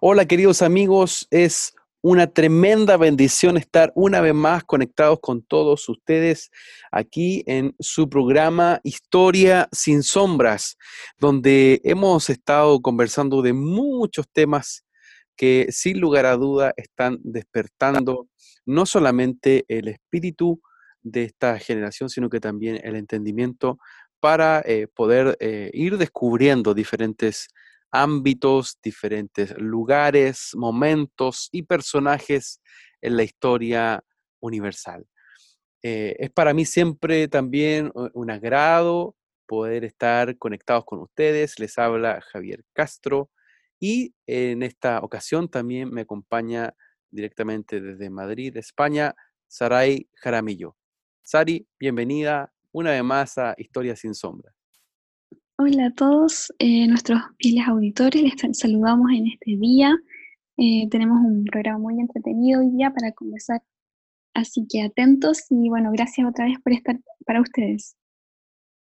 Hola queridos amigos, es una tremenda bendición estar una vez más conectados con todos ustedes aquí en su programa Historia sin sombras, donde hemos estado conversando de muchos temas que sin lugar a duda están despertando no solamente el espíritu de esta generación, sino que también el entendimiento para eh, poder eh, ir descubriendo diferentes ámbitos, diferentes lugares, momentos y personajes en la historia universal. Eh, es para mí siempre también un agrado poder estar conectados con ustedes. Les habla Javier Castro y en esta ocasión también me acompaña directamente desde Madrid, España, Saray Jaramillo. Sari, bienvenida una vez más a Historia sin Sombra. Hola a todos eh, nuestros fieles auditores, les saludamos en este día. Eh, tenemos un programa muy entretenido hoy día para conversar, así que atentos y bueno, gracias otra vez por estar para ustedes.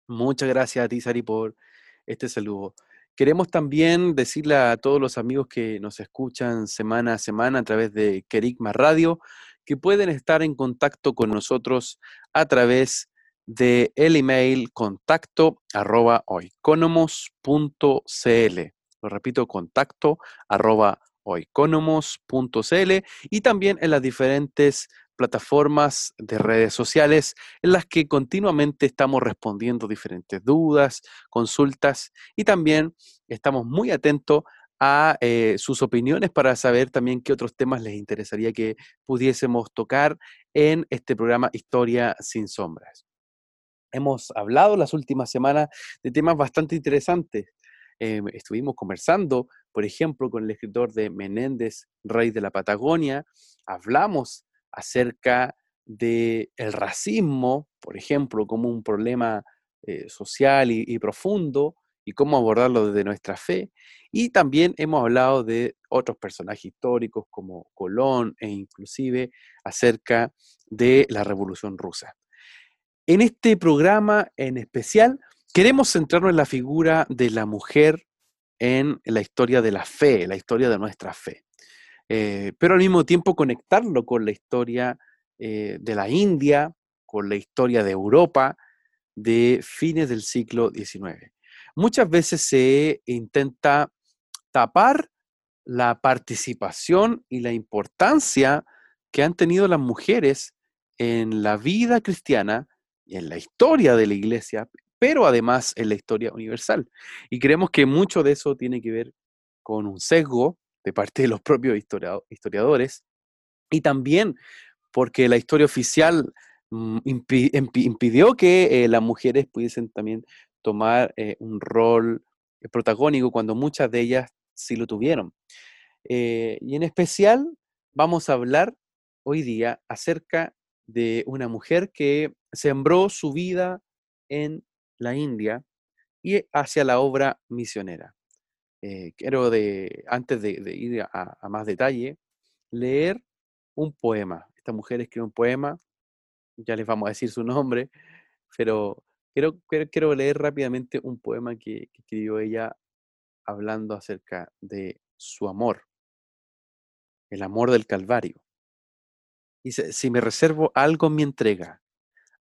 Muchas gracias a ti, Sari, por este saludo. Queremos también decirle a todos los amigos que nos escuchan semana a semana a través de Kerigma Radio que pueden estar en contacto con nosotros a través de el email contacto arroba oiconomos.cl. Lo repito, contacto arroba oiconomos.cl y también en las diferentes plataformas de redes sociales en las que continuamente estamos respondiendo diferentes dudas, consultas y también estamos muy atentos a eh, sus opiniones para saber también qué otros temas les interesaría que pudiésemos tocar en este programa Historia sin sombras hemos hablado las últimas semanas de temas bastante interesantes. Eh, estuvimos conversando, por ejemplo, con el escritor de Menéndez, Rey de la Patagonia. Hablamos acerca del el racismo, por ejemplo, como un problema eh, social y, profundo y cómo abordarlo desde nuestra fe. Y también hemos hablado de otros personajes históricos como Colón e inclusive acerca de la Revolución Rusa. En este programa en especial, queremos centrarnos en la figura de la mujer en la historia de la fe, la historia de nuestra fe. Eh, pero al mismo tiempo conectarlo con la historia eh, de la India, con la historia de Europa de fines del siglo XIX. Muchas veces se intenta tapar la participación y la importancia que han tenido las mujeres en la vida cristiana en la historia de la iglesia, pero además en la historia universal. Y creemos que mucho de eso tiene que ver con un sesgo de parte de los propios historiadores y también porque la historia oficial mm, impidió que eh, las mujeres pudiesen también tomar eh, un rol eh, protagónico cuando muchas de ellas sí lo tuvieron. y en especial vamos a hablar hoy día acerca de una mujer que sembró su vida en la India y hacia la obra misionera. Eh, quiero, de, antes de, ir a, más detalle, leer un poema. Esta mujer escribió un poema, ya les vamos a decir su nombre, pero quiero, quiero, leer rápidamente un poema que, que escribió ella hablando acerca de su amor, el amor del Calvario. Dice, si me reservo algo en mi entrega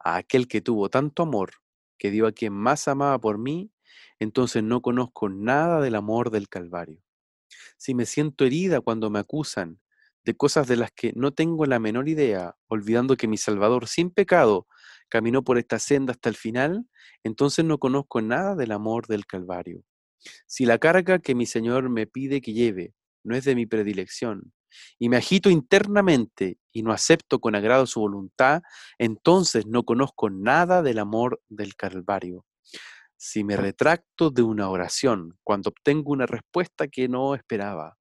a aquel que tuvo tanto amor, que dio a quien más amaba por mí, entonces no conozco nada del amor del Calvario. Si me siento herida cuando me acusan de cosas de las que no tengo la menor idea, olvidando que mi Salvador sin pecado caminó por esta senda hasta el final, entonces no conozco nada del amor del Calvario. Si la carga que mi Señor me pide que lleve no es de mi predilección, y me agito internamente y no acepto con agrado su voluntad, entonces no conozco nada del amor del Calvario. Si me retracto de una oración cuando obtengo una respuesta que no esperaba,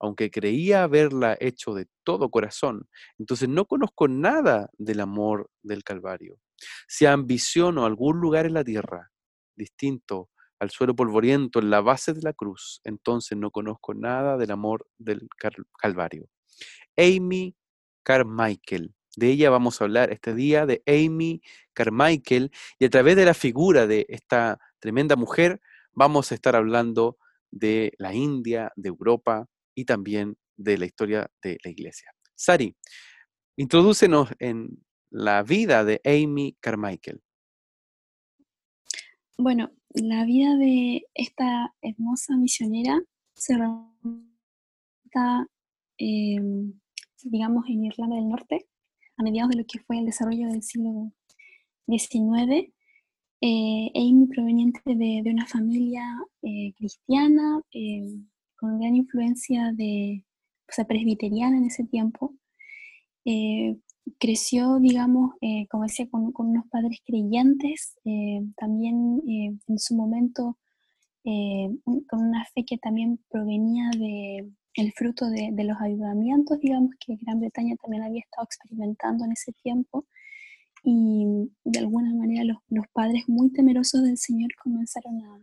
aunque creía haberla hecho de todo corazón, entonces no conozco nada del amor del Calvario. Si ambiciono algún lugar en la tierra distinto al suelo polvoriento en la base de la cruz, entonces no conozco nada del amor del Calvario. Amy Carmichael. De ella vamos a hablar este día, de Amy Carmichael, y a través de la figura de esta tremenda mujer, vamos a estar hablando de la India, de Europa y también de la historia de la iglesia. Sari, introdúcenos en la vida de Amy Carmichael. Bueno, la vida de esta hermosa misionera se remonta, em, digamos, en Irlanda del Norte, a mediados de lo que fue el desarrollo del siglo XIX. Eh, Amy proveniente de, una familia eh, cristiana, em, con gran influencia de, o sea, presbiteriana en ese tiempo. Eh, creció, digamos, eh, como decía, con, unos padres creyentes, eh, también en su momento con una fe que también provenía de el fruto de, los ayudamientos, digamos, que Gran Bretaña también había estado experimentando en ese tiempo. Y de alguna manera los, los padres muy temerosos del Señor comenzaron a,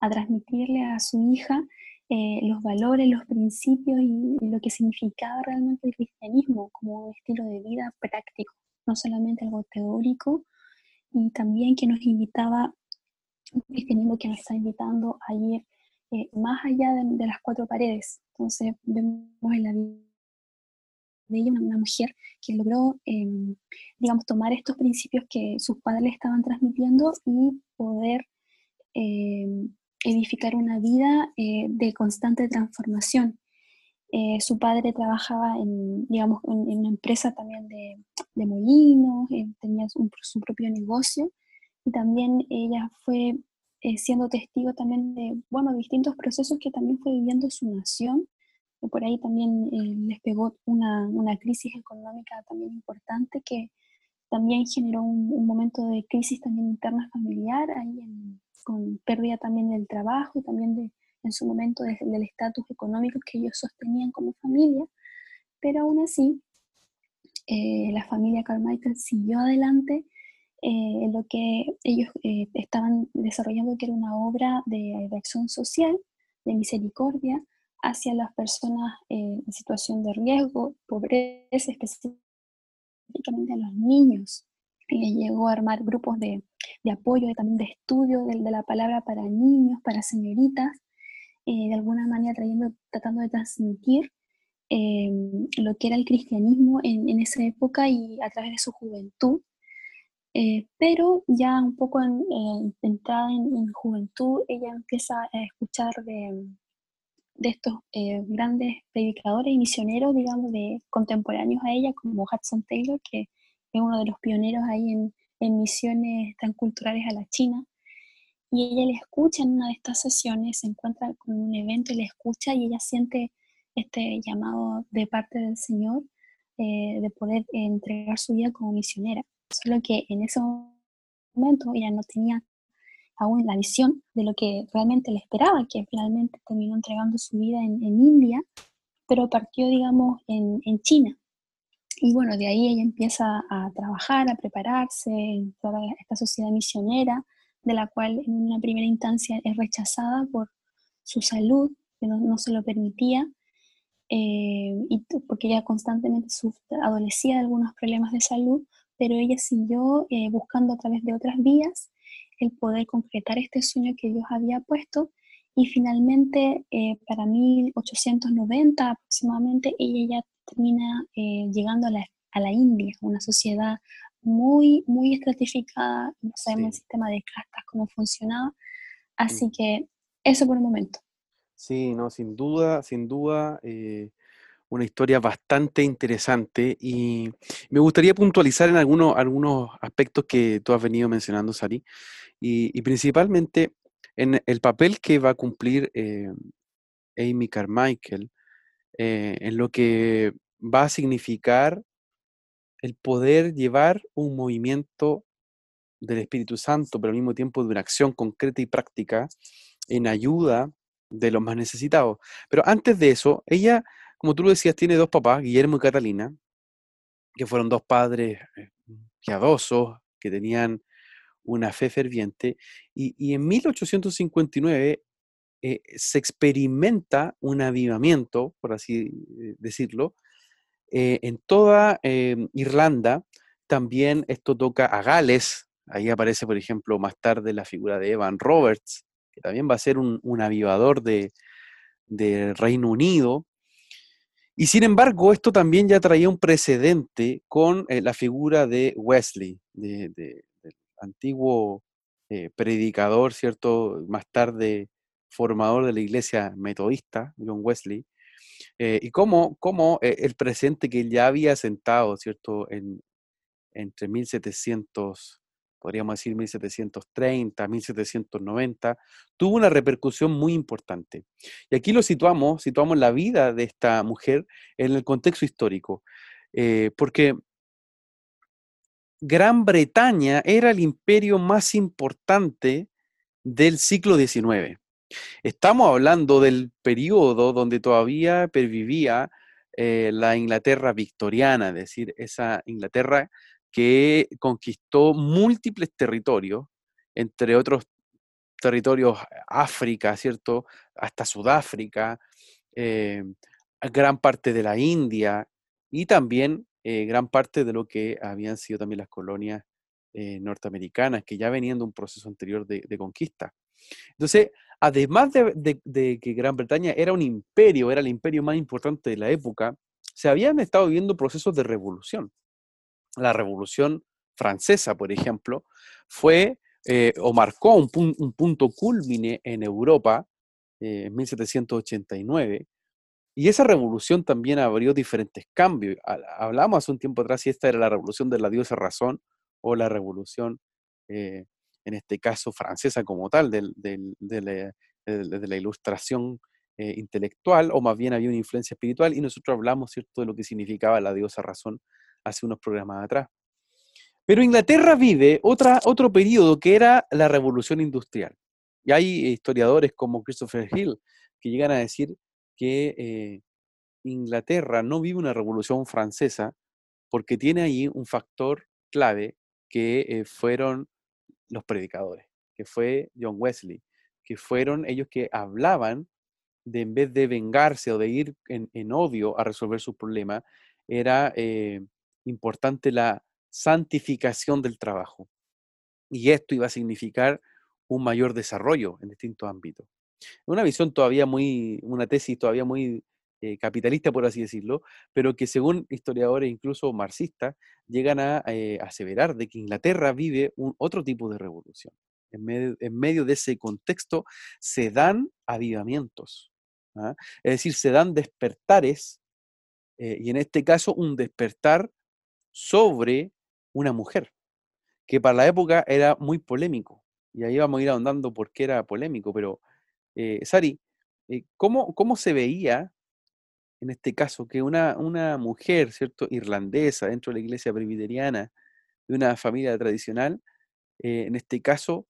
a transmitirle a su hija eh, los valores, los principios y, lo que significaba realmente el cristianismo como estilo de vida práctico, no solamente algo teórico, y también que nos invitaba, un cristianismo que nos está invitando a ir eh, más allá de, las cuatro paredes. Entonces vemos en la vida de ella una, mujer que logró, em, digamos, tomar estos principios que sus padres le estaban transmitiendo y poder em, edificar una vida eh, de constante transformación. Eh, su padre trabajaba en, digamos, en, una empresa también de, de molinos, eh, tenía su propio negocio y también ella fue siendo testigo también de, bueno, distintos procesos que también fue viviendo su nación. Y por ahí también les pegó una, una, crisis económica también importante que también generó un, un momento de crisis también interna familiar ahí en, con pérdida también del trabajo y también de, en su momento del estatus económico que ellos sostenían como familia, pero aún así eh, la familia Carmichael siguió adelante eh, lo que ellos eh, estaban desarrollando, que era una obra de, acción social, de misericordia hacia las personas en situación de riesgo, pobreza, específicamente a los niños. Llegó a armar grupos de, de apoyo, y también de estudio de, la palabra para niños, para señoritas, eh, de alguna manera trayendo, tratando de transmitir eh, lo que era el cristianismo en, en, esa época y a través de su juventud. Eh, pero ya un poco en, entrada en, juventud, ella empieza a escuchar de, de estos grandes predicadores y misioneros, digamos, de contemporáneos a ella, como Hudson Taylor, que es uno de los pioneros ahí en, en misiones tan culturales a la China. Y ella le escucha en una de estas sesiones, se encuentra con un evento y le escucha y ella siente este llamado de parte del Señor eh, de poder entregar su vida como misionera. Solo que en ese momento ella no tenía aún la visión de lo que realmente le esperaba, que finalmente terminó entregando su vida en, India, pero partió, digamos, en China. Y bueno, de ahí ella empieza a trabajar, a prepararse en toda esta sociedad misionera, de la cual en una primera instancia es rechazada por su salud, que no, se lo permitía, eh, y porque ella constantemente adolecía de algunos problemas de salud, pero ella siguió eh, buscando a través de otras vías el poder concretar este sueño que Dios había puesto. Y finalmente eh, para 1890 aproximadamente ella ya termina eh, llegando a la, a la, India, una sociedad muy, muy estratificada, no sabemos el sistema de castas, cómo funcionaba, así que eso por un momento. Sí, no, sin duda, sin duda, eh, una historia bastante interesante y me gustaría puntualizar en algunos, algunos aspectos que tú has venido mencionando, Sari, y, principalmente en el papel que va a cumplir eh, Amy Carmichael eh, en lo que va a significar el poder llevar un movimiento del Espíritu Santo, pero al mismo tiempo de una acción concreta y práctica en ayuda de los más necesitados. Pero antes de eso, ella, como tú lo decías, tiene dos papás, Guillermo y Catalina, que fueron dos padres eh, piadosos, que tenían una fe ferviente, y, en 1859 eh, se experimenta un avivamiento, por así eh, decirlo, en toda Irlanda. También esto toca a Gales, ahí aparece, por ejemplo, más tarde la figura de Evan Roberts, que también va a ser un, avivador de, Reino Unido. Y sin embargo, esto también ya traía un precedente con eh, la figura de Wesley, de, del antiguo eh, predicador, ¿cierto? Más tarde formador de la iglesia metodista, John Wesley, eh, y cómo, cómo el presente que ya había sentado, ¿cierto? En, entre 1700 podríamos decir 1730, 1790, tuvo una repercusión muy importante. Y aquí lo situamos, situamos la vida de esta mujer en el contexto histórico, eh, porque Gran Bretaña era el imperio más importante del siglo XIX. Estamos hablando del periodo donde todavía pervivía eh, la Inglaterra victoriana, es decir, esa Inglaterra que conquistó múltiples territorios, entre otros territorios África, ¿cierto? Hasta Sudáfrica, eh, gran parte de la India y también eh, gran parte de lo que habían sido también las colonias eh, norteamericanas, que ya venían de un proceso anterior de, conquista. Entonces, además de, que Gran Bretaña era un imperio, era el imperio más importante de la época, se habían estado viviendo procesos de revolución la Revolución Francesa, por ejemplo, fue eh, o marcó un, punto culmine en Europa eh, en 1789. Y esa revolución también abrió diferentes cambios. Hablamos hace un tiempo atrás si esta era la revolución de la diosa razón o la revolución, eh, en este caso francesa como tal, de, la, ilustración intelectual, o más bien había una influencia espiritual, y nosotros hablamos ¿cierto? de lo que significaba la diosa razón hace unos programas atrás. Pero Inglaterra vive otro periodo que era la revolución industrial. Y hay historiadores como Christopher Hill que llegan a decir que eh, Inglaterra no vive una revolución francesa porque tiene ahí un factor clave que eh, fueron los predicadores, que fue John Wesley, que fueron ellos que hablaban de en vez de vengarse o de ir en, odio a resolver sus problemas, era eh, importante la santificación del trabajo. Y esto iba a significar un mayor desarrollo en distintos ámbitos. Una visión todavía muy, una tesis todavía muy eh, capitalista, por así decirlo, pero que según historiadores, incluso marxistas, llegan a eh, aseverar de que Inglaterra vive un otro tipo de revolución. En medio, de ese contexto se dan avivamientos, ¿ah? es decir, se dan despertares, eh, y en este caso un despertar sobre una mujer, que para la época era muy polémico. Y ahí vamos a ir ahondando por qué era polémico, pero Sari, ¿cómo, ¿cómo, se veía en este caso que una, una mujer, ¿cierto?, irlandesa dentro de la iglesia presbiteriana, de una familia tradicional, eh, en este caso,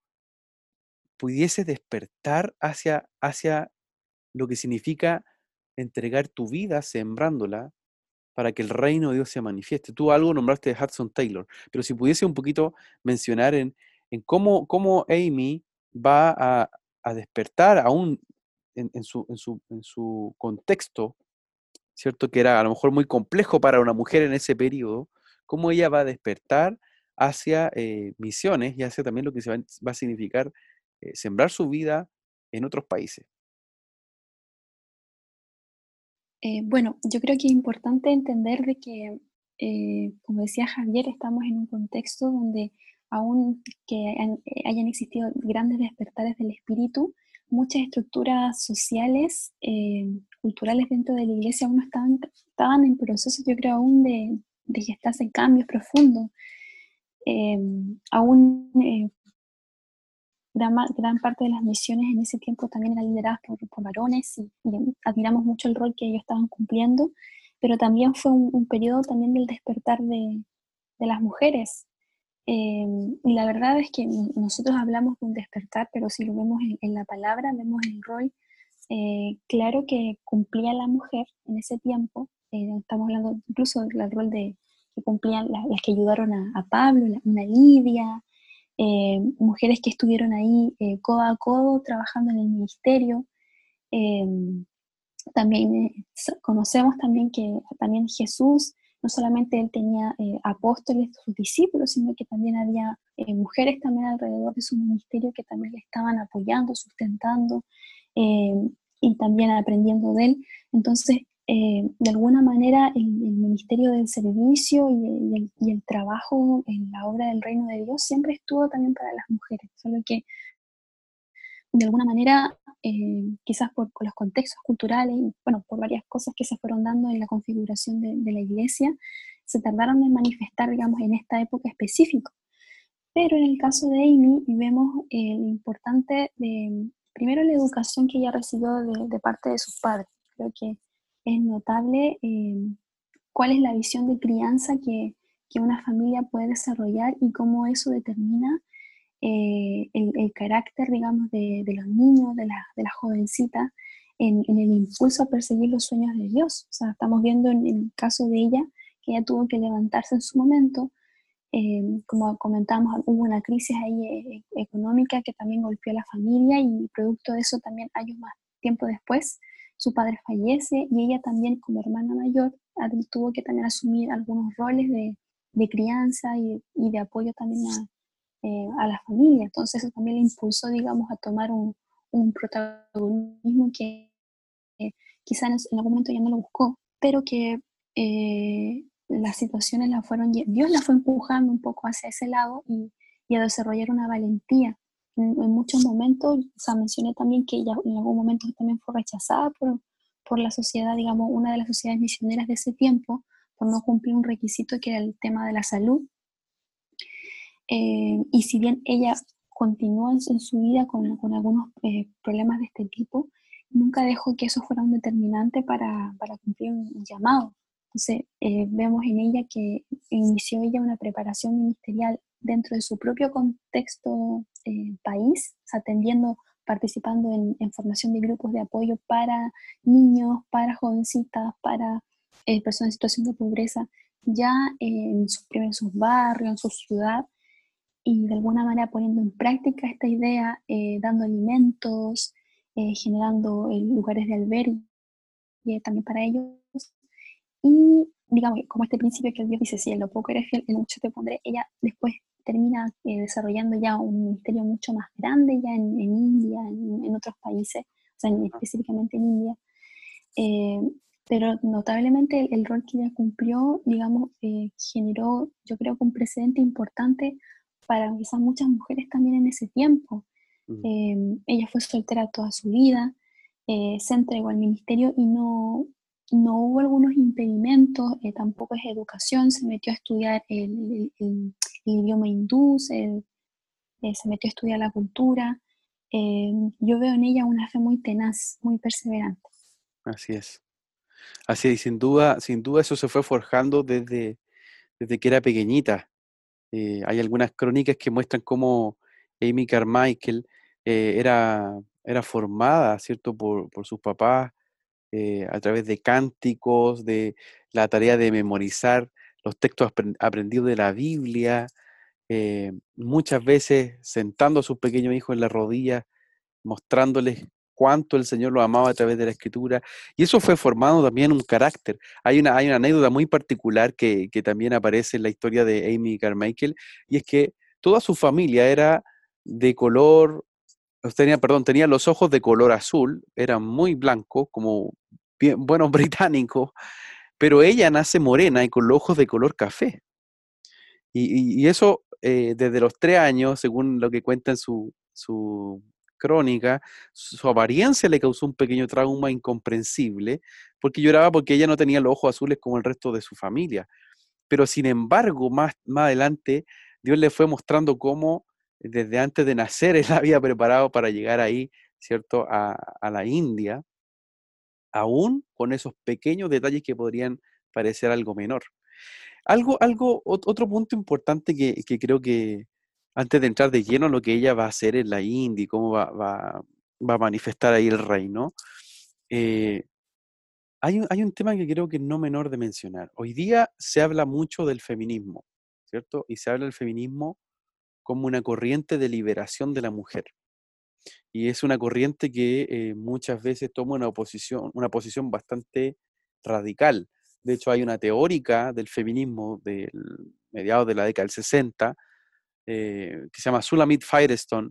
pudiese despertar hacia, hacia lo que significa entregar tu vida sembrándola para que el reino de Dios se manifieste. Tú algo nombraste de Hudson Taylor, pero si pudiese un poquito mencionar en, en cómo, cómo, Amy va a, a despertar aún en, en, su, en, su, en, su, contexto, ¿cierto? Que era a lo mejor muy complejo para una mujer en ese periodo, cómo ella va a despertar hacia eh, misiones y hacia también lo que se va, a significar eh, sembrar su vida en otros países. Eh, bueno, yo creo que es importante entender de que, como decía Javier, estamos en un contexto donde aún que hayan existido grandes despertares del espíritu, muchas estructuras sociales, culturales dentro de la iglesia aún estaban, estaban en proceso, yo creo, aún de, de gestarse cambios profundos. aún gran, parte de las misiones en ese tiempo también eran lideradas por, varones y, admiramos mucho el rol que ellos estaban cumpliendo, pero también fue un, periodo también del despertar de, de las mujeres. Eh, y la verdad es que nosotros hablamos de un despertar, pero si lo vemos en, la palabra, vemos el rol eh, claro que cumplía la mujer en ese tiempo, eh, estamos hablando incluso del rol de que cumplían las que ayudaron a, Pablo, una Lidia, eh, mujeres que estuvieron ahí codo a codo trabajando en el ministerio. también conocemos también que también Jesús no solamente él tenía apóstoles, sus discípulos, sino que también había mujeres también alrededor de su ministerio que también le estaban apoyando, sustentando, eh, y también aprendiendo de él. Entonces, eh, de alguna manera, el, ministerio del servicio y el, trabajo en la obra del reino de Dios siempre estuvo también para las mujeres, solo que de alguna manera, eh, quizás por, los contextos culturales y bueno, por varias cosas que se fueron dando en la configuración de, la iglesia, se tardaron en manifestar, digamos, en esta época específica. Pero en el caso de Amy vemos eh, lo importante de, primero la educación que ella recibió de, parte de sus padres. Creo que es notable eh, cuál es la visión de crianza que, una familia puede desarrollar y cómo eso determina eh, el, carácter, digamos, de, los niños, de la, de la jovencita, en, el impulso a perseguir los sueños de Dios. O sea, estamos viendo en el caso de ella que ella tuvo que levantarse en su momento, Em, como comentamos, hubo una crisis ahí eh, económica que también golpeó a la familia y producto de eso también años más tiempo después su padre fallece y ella también como hermana mayor tuvo que también asumir algunos roles de, de crianza y, y, de apoyo también a, eh, a, la familia. Entonces eso también le impulsó, digamos, a tomar un, protagonismo que eh, en, algún momento ya no lo buscó, pero que eh, las situaciones la fueron, Dios la fue empujando un poco hacia ese lado y, a desarrollar una valentía. En, muchos momentos, o sea, mencioné también que ella en algún momento también fue rechazada por, por la sociedad, digamos, una de las sociedades misioneras de ese tiempo, por no cumplir un requisito que era el tema de la salud. Eh, y si bien ella continuó en, su vida con, con algunos eh, problemas de este tipo, nunca dejó que eso fuera un determinante para, para cumplir un llamado. Entonces, eh, vemos en ella que inició ella una preparación ministerial dentro de su propio contexto eh, país, atendiendo, participando en, formación de grupos de apoyo para niños, para jovencitas, para eh, personas en situación de pobreza, ya en, sus, en barrios, en su ciudad, y de alguna manera poniendo en práctica esta idea, dando alimentos, generando lugares de albergue también para ellos, y digamos, como este principio que Dios dice, si en lo poco eres fiel, en mucho te pondré, ella después termina eh, desarrollando ya un ministerio mucho más grande ya en, India, en, otros países, o sea, específicamente en India. Eh, pero notablemente el, rol que ella cumplió, digamos, eh, generó, yo creo que un precedente importante para quizás muchas mujeres también en ese tiempo. ella fue soltera toda su vida, se entregó al ministerio y no, no hubo algunos impedimentos, eh, tampoco es educación, se metió a estudiar el, idioma hindú, eh, se, metió a estudiar la cultura. Eh, yo veo en ella una fe muy tenaz, muy perseverante. Así es. Así es, sin duda, sin duda eso se fue forjando desde, desde que era pequeñita. Hay algunas crónicas que muestran cómo Amy Carmichael era, era formada, ¿cierto?, por, sus papás eh, a través de cánticos, de la tarea de memorizar los textos aprendidos de la Biblia, eh, muchas veces sentando a sus pequeños hijos en la rodilla, mostrándoles cuánto el Señor lo amaba a través de la escritura. Y eso fue formando también un carácter. Hay una, hay una anécdota muy particular que, que también aparece en la historia de Amy Carmichael, y es que toda su familia era de color tenía, perdón, tenía los ojos de color azul, era muy blanco, como bien, buenos británicos, pero ella nace morena y con los ojos de color café. Y, eso eh, desde los tres años, según lo que cuenta en su, su crónica, su apariencia le causó un pequeño trauma incomprensible, porque lloraba porque ella no tenía los ojos azules como el resto de su familia. Pero sin embargo, más, más adelante, Dios le fue mostrando cómo desde antes de nacer él había preparado para llegar ahí, ¿cierto?, a, la India, aún con esos pequeños detalles que podrían parecer algo menor. Algo, algo, otro punto importante que, creo que antes de entrar de lleno lo que ella va a hacer en la India cómo va, va, a manifestar ahí el reino, Eh, hay, un, hay un tema que creo que es no menor de mencionar. Hoy día se habla mucho del feminismo, ¿cierto? Y se habla del feminismo como una corriente de liberación de la mujer. Y es una corriente que eh, muchas veces toma una, oposición, una posición bastante radical. De hecho, hay una teórica del feminismo del mediados de la década del 60, eh, que se llama Sulamit Firestone,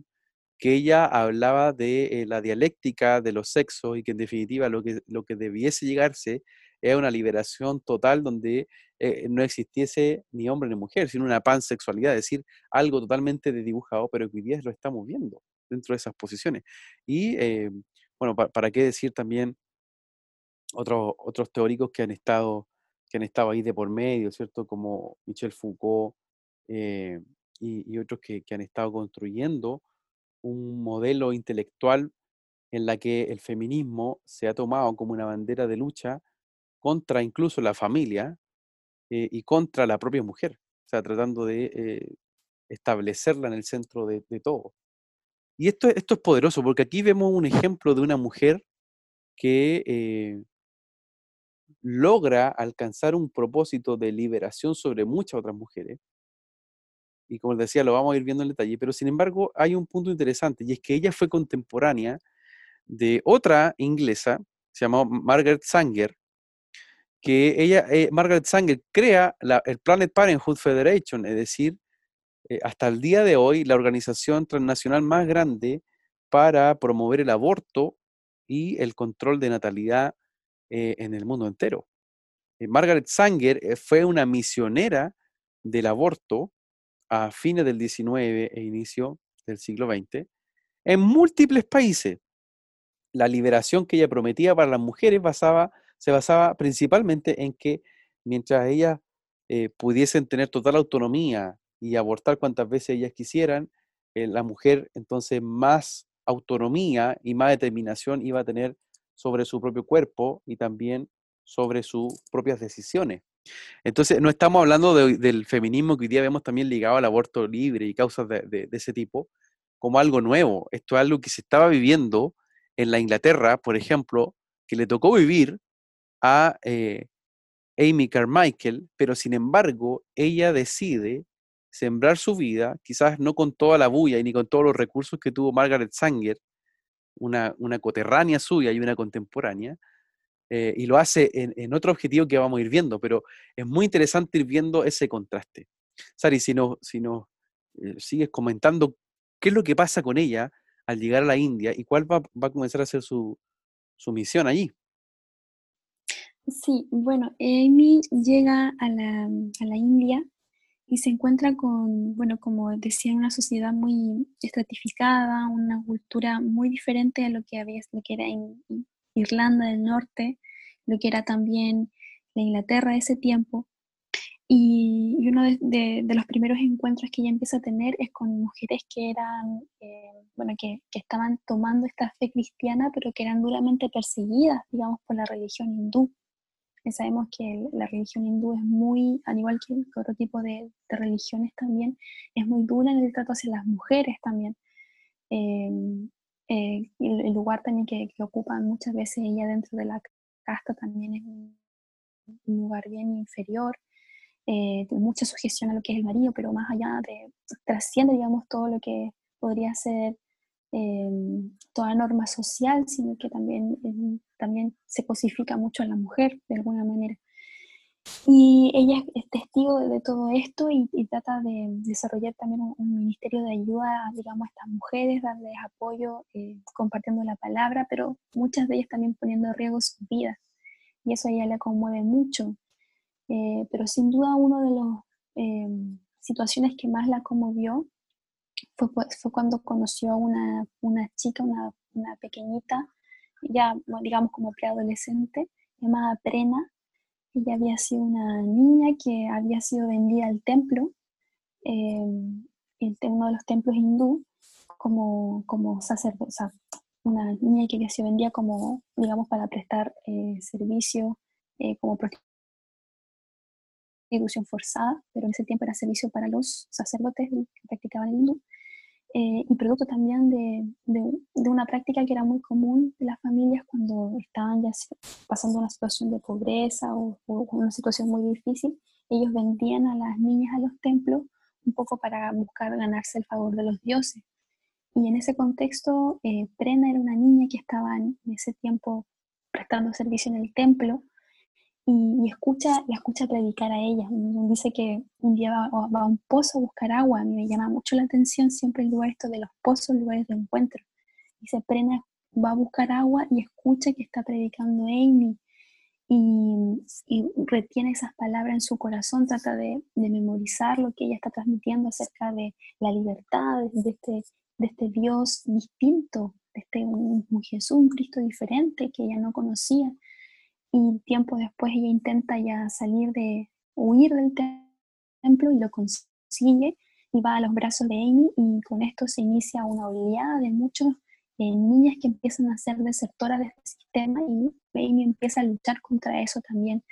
que ella hablaba de eh, la dialéctica de los sexos y que en definitiva lo que, lo que debiese llegarse era una liberación total donde eh, no existiese ni hombre ni mujer, sino una pansexualidad, es decir, algo totalmente de dibujado, pero que hoy día lo estamos viendo dentro de esas posiciones. Y bueno, para qué decir también otros, otros teóricos que han estado que han estado ahí de por medio, ¿cierto? Como Michel Foucault y, otros que, han estado construyendo un modelo intelectual en la que el feminismo se ha tomado como una bandera de lucha contra incluso la familia eh, y contra la propia mujer, o sea, tratando de eh, establecerla en el centro de, todo. Y esto, esto es poderoso, porque aquí vemos un ejemplo de una mujer que logra alcanzar un propósito de liberación sobre muchas otras mujeres. Y como les decía, lo vamos a ir viendo en detalle, pero sin embargo hay un punto interesante y es que ella fue contemporánea de otra inglesa, se llamó Margaret Sanger, que ella, eh, Margaret Sanger, crea el Planet Parenthood Federation, es decir, eh, hasta el día de hoy la organización transnacional más grande para promover el aborto y el control de natalidad eh, en el mundo entero. Margaret Sanger fue una misionera del aborto a fines del 19 e inicio del siglo XX en múltiples países. La liberación que ella prometía para las mujeres se basaba principalmente en que mientras ellas pudiesen tener total autonomía y abortar cuantas veces ellas quisieran, la mujer entonces más autonomía y más determinación iba a tener sobre su propio cuerpo y también sobre sus propias decisiones. Entonces, no estamos hablando del feminismo que hoy día vemos también ligado al aborto libre y causas de, ese tipo como algo nuevo. Esto es algo que se estaba viviendo en la Inglaterra, por ejemplo, que le tocó vivir a eh, Amy Carmichael, pero sin embargo, ella decide sembrar su vida, quizás no con toda la bulla y ni con todos los recursos que tuvo Margaret Sanger, una, coterránea suya y una contemporánea, eh, y lo hace en, otro objetivo que vamos a ir viendo, pero es muy interesante ir viendo ese contraste. Sari, si nos, si nos eh, sigues comentando qué es lo que pasa con ella al llegar a la India y cuál va, a comenzar a ser su, su misión allí. Sí, bueno, Amy llega a la, a la India y se encuentra con, bueno, como decía, una sociedad muy estratificada, una cultura muy diferente a lo que había, lo que era en Irlanda del Norte, lo que era también la Inglaterra de ese tiempo. Y, uno de, los primeros encuentros que ella empieza a tener es con mujeres que eran, eh, bueno, que, estaban tomando esta fe cristiana, pero que eran duramente perseguidas, digamos, por la religión hindú sabemos que la religión hindú es muy, al igual que otro tipo de, religiones también, es muy dura en el trato hacia las mujeres también. Em, eh, el, lugar también que, ocupan muchas veces ella dentro de la casta también es un, lugar bien inferior, eh, mucha sujeción a lo que es el marido, pero más allá de, trasciende, digamos, todo lo que podría ser Em, toda norma social, sino que también, em, también se cosifica mucho a la mujer de alguna manera. Y ella es testigo de, todo esto y, trata de desarrollar también un, ministerio de ayuda, digamos, a estas mujeres, darles apoyo, eh, compartiendo la palabra, pero muchas de ellas también poniendo en riesgo sus vidas. Y eso a ella le conmueve mucho. Eh, pero sin duda uno de las em, situaciones que más la conmovió fue, fue cuando conoció a una, una chica, una, una, pequeñita, ya digamos como preadolescente, llamada Prena. Ella había sido una niña que había sido vendida al templo, eh, uno de los templos hindú, como, como sacerdote, una niña que había sido vendida como, digamos, para prestar eh, servicio eh, como prostitución forzada, pero en ese tiempo era servicio para los sacerdotes que practicaban el hindú. Eh, y producto también de, de, una práctica que era muy común de las familias cuando estaban ya pasando una situación de pobreza o, una situación muy difícil, ellos vendían a las niñas a los templos un poco para buscar ganarse el favor de los dioses. Y en ese contexto, eh, era una niña que estaba en ese tiempo prestando servicio en el templo y, escucha, la escucha predicar a ella. Dice que un día va, a un pozo a buscar agua. A mí me llama mucho la atención siempre el lugar esto de los pozos, lugares de encuentro. Y se prena, va a buscar agua y escucha que está predicando Amy y, retiene esas palabras en su corazón, trata de, memorizar lo que ella está transmitiendo acerca de la libertad, de este, de este Dios distinto, de este un Jesús, un Cristo diferente que ella no conocía y tiempo después ella intenta ya salir de, huir del templo y lo consigue y va a los brazos de Amy y con esto se inicia una oleada de muchos eh, niñas que empiezan a ser desertoras de este sistema y Amy empieza a luchar contra eso también.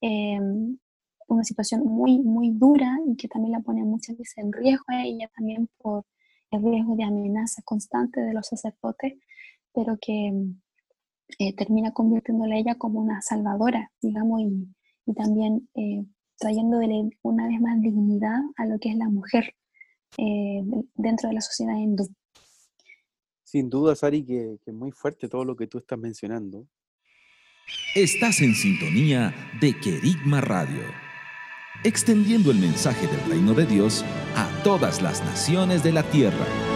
Eh, una situación muy, muy dura y que también la pone muchas veces en riesgo ella también por el riesgo de amenaza constante de los sacerdotes, pero que eh, termina convirtiéndola a ella como una salvadora, digamos, y, también eh, trayéndole una vez más dignidad a lo que es la mujer eh, dentro de la sociedad hindú. Sin duda, Sari, que, que es muy fuerte todo lo que tú estás mencionando. Estás en sintonía de Querigma Radio, extendiendo el mensaje del reino de Dios a todas las naciones de la tierra.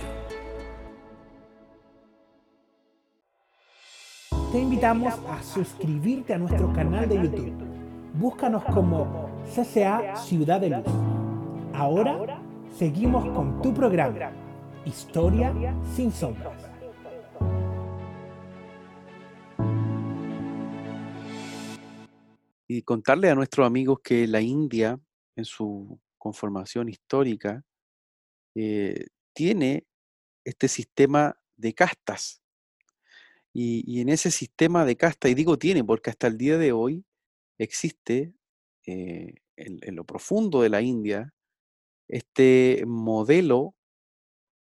A suscribirte a nuestro canal de YouTube. Búscanos como CCA Ciudad de Luz. Ahora seguimos con tu programa, Historia sin sombras. Y contarle a nuestros amigos que la India, en su conformación histórica, eh, tiene este sistema de castas y, en ese sistema de casta, y digo tiene, porque hasta el día de hoy existe eh, en, lo profundo de la India este modelo,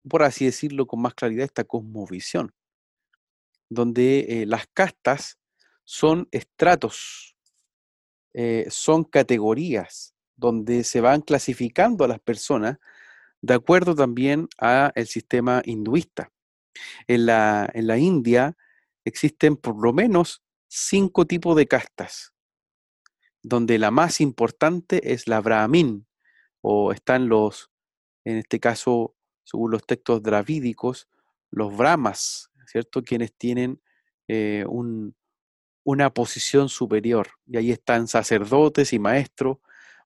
por así decirlo con más claridad, esta cosmovisión, donde eh, las castas son estratos, eh, son categorías, donde se van clasificando a las personas de acuerdo también a el sistema hinduista. En la, en la India, existen por lo menos cinco tipos de castas, donde la más importante es la brahmin, o están los, en este caso, según los textos dravídicos, los brahmas, ¿cierto? Quienes tienen eh, una posición superior. Y ahí están sacerdotes y maestros.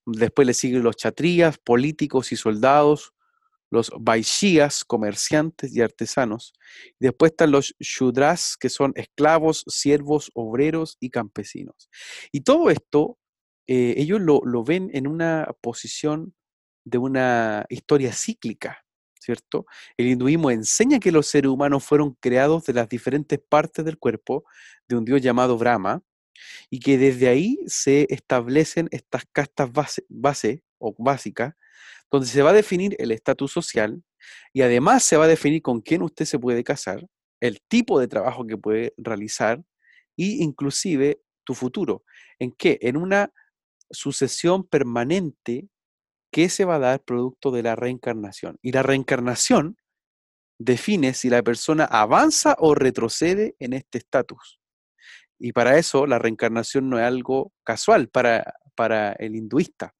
Después le siguen los chatrías, políticos y soldados, los Vaishyas, comerciantes y artesanos. Después están los Shudras, que son esclavos, siervos, obreros y campesinos. Y todo esto, eh, ellos lo, ven en una posición de una historia cíclica, ¿cierto? El hinduismo enseña que los seres humanos fueron creados de las diferentes partes del cuerpo de un dios llamado Brahma y que desde ahí se establecen estas castas base o básicas donde se va a definir el estatus social y además se va a definir con quién usted se puede casar, el tipo de trabajo que puede realizar e inclusive tu futuro. ¿En qué? En una sucesión permanente que se va a dar producto de la reencarnación. Y la reencarnación define si la persona avanza o retrocede en este estatus. Y para eso la reencarnación no es algo casual para, para el hinduista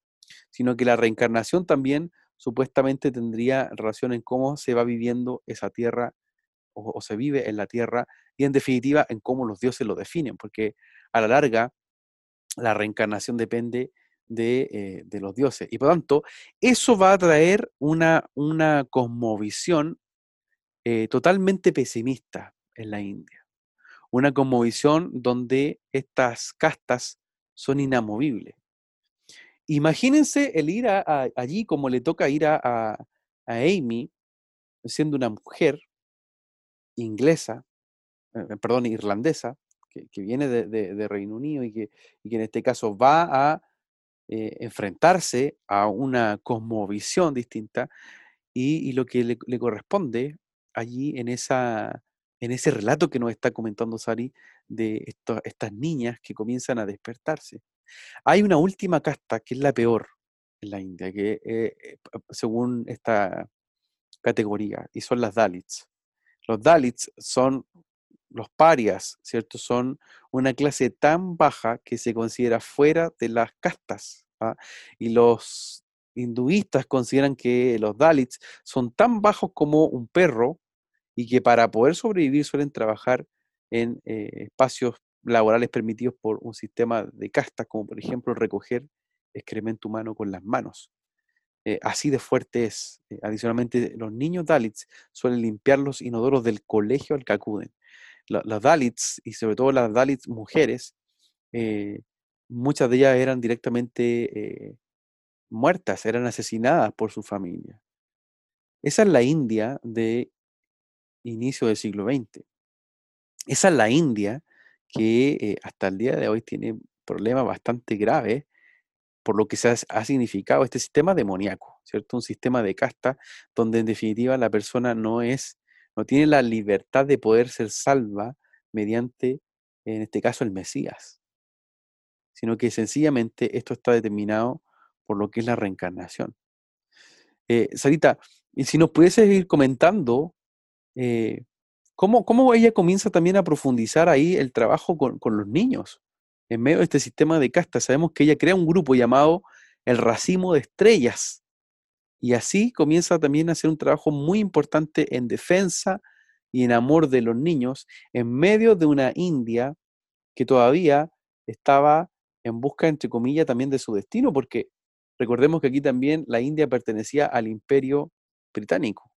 sino que la reencarnación también supuestamente tendría relación en cómo se va viviendo esa tierra o, se vive en la tierra y en definitiva en cómo los dioses lo definen, porque a la larga la reencarnación depende de, eh, los dioses. Y por tanto, eso va a traer una, una cosmovisión eh, totalmente pesimista en la India. una cosmovisión donde estas castas son inamovibles. Imagínense el ir allí como le toca ir a, Amy, siendo una mujer inglesa, eh, eh, perdón, irlandesa, que, viene de, Reino Unido y que, en este caso va a eh, enfrentarse a una cosmovisión distinta y, lo que le, corresponde allí en, esa, en ese relato que nos está comentando Sari de estas niñas que comienzan a despertarse. Hay una última casta que es la peor en la India, que eh, según esta categoría, y son las Dalits. Los Dalits son los parias, ¿cierto? Son una clase tan baja que se considera fuera de las castas. ¿ah? Y los hinduistas consideran que los Dalits son tan bajos como un perro y que para poder sobrevivir suelen trabajar en eh, espacios laborales permitidos por un sistema de castas, como por ejemplo recoger excremento humano con las manos. Eh, así de fuerte es. Eh, adicionalmente, los niños Dalits suelen limpiar los inodoros del colegio al que acuden. las Dalits, y sobre todo las Dalits mujeres, eh, muchas de ellas eran directamente muertas, eran asesinadas por su familia. Esa es la India de inicio del siglo XX. Esa es la India que eh, hasta el día de hoy tiene problemas bastante graves por lo que se ha, significado este sistema demoníaco, ¿cierto? Un sistema de casta donde en definitiva la persona no es, no tiene la libertad de poder ser salva mediante, en este caso, el Mesías, sino que sencillamente esto está determinado por lo que es la reencarnación. Eh, Sarita, y si nos pudiese ir comentando eh, ¿Cómo, ella comienza también a profundizar ahí el trabajo con, los niños? En medio de este sistema de castas, sabemos que ella crea un grupo llamado el Racimo de Estrellas. Y así comienza también a hacer un trabajo muy importante en defensa y en amor de los niños en medio de una India que todavía estaba en busca, entre comillas, también de su destino, porque recordemos que aquí también la India pertenecía al imperio británico.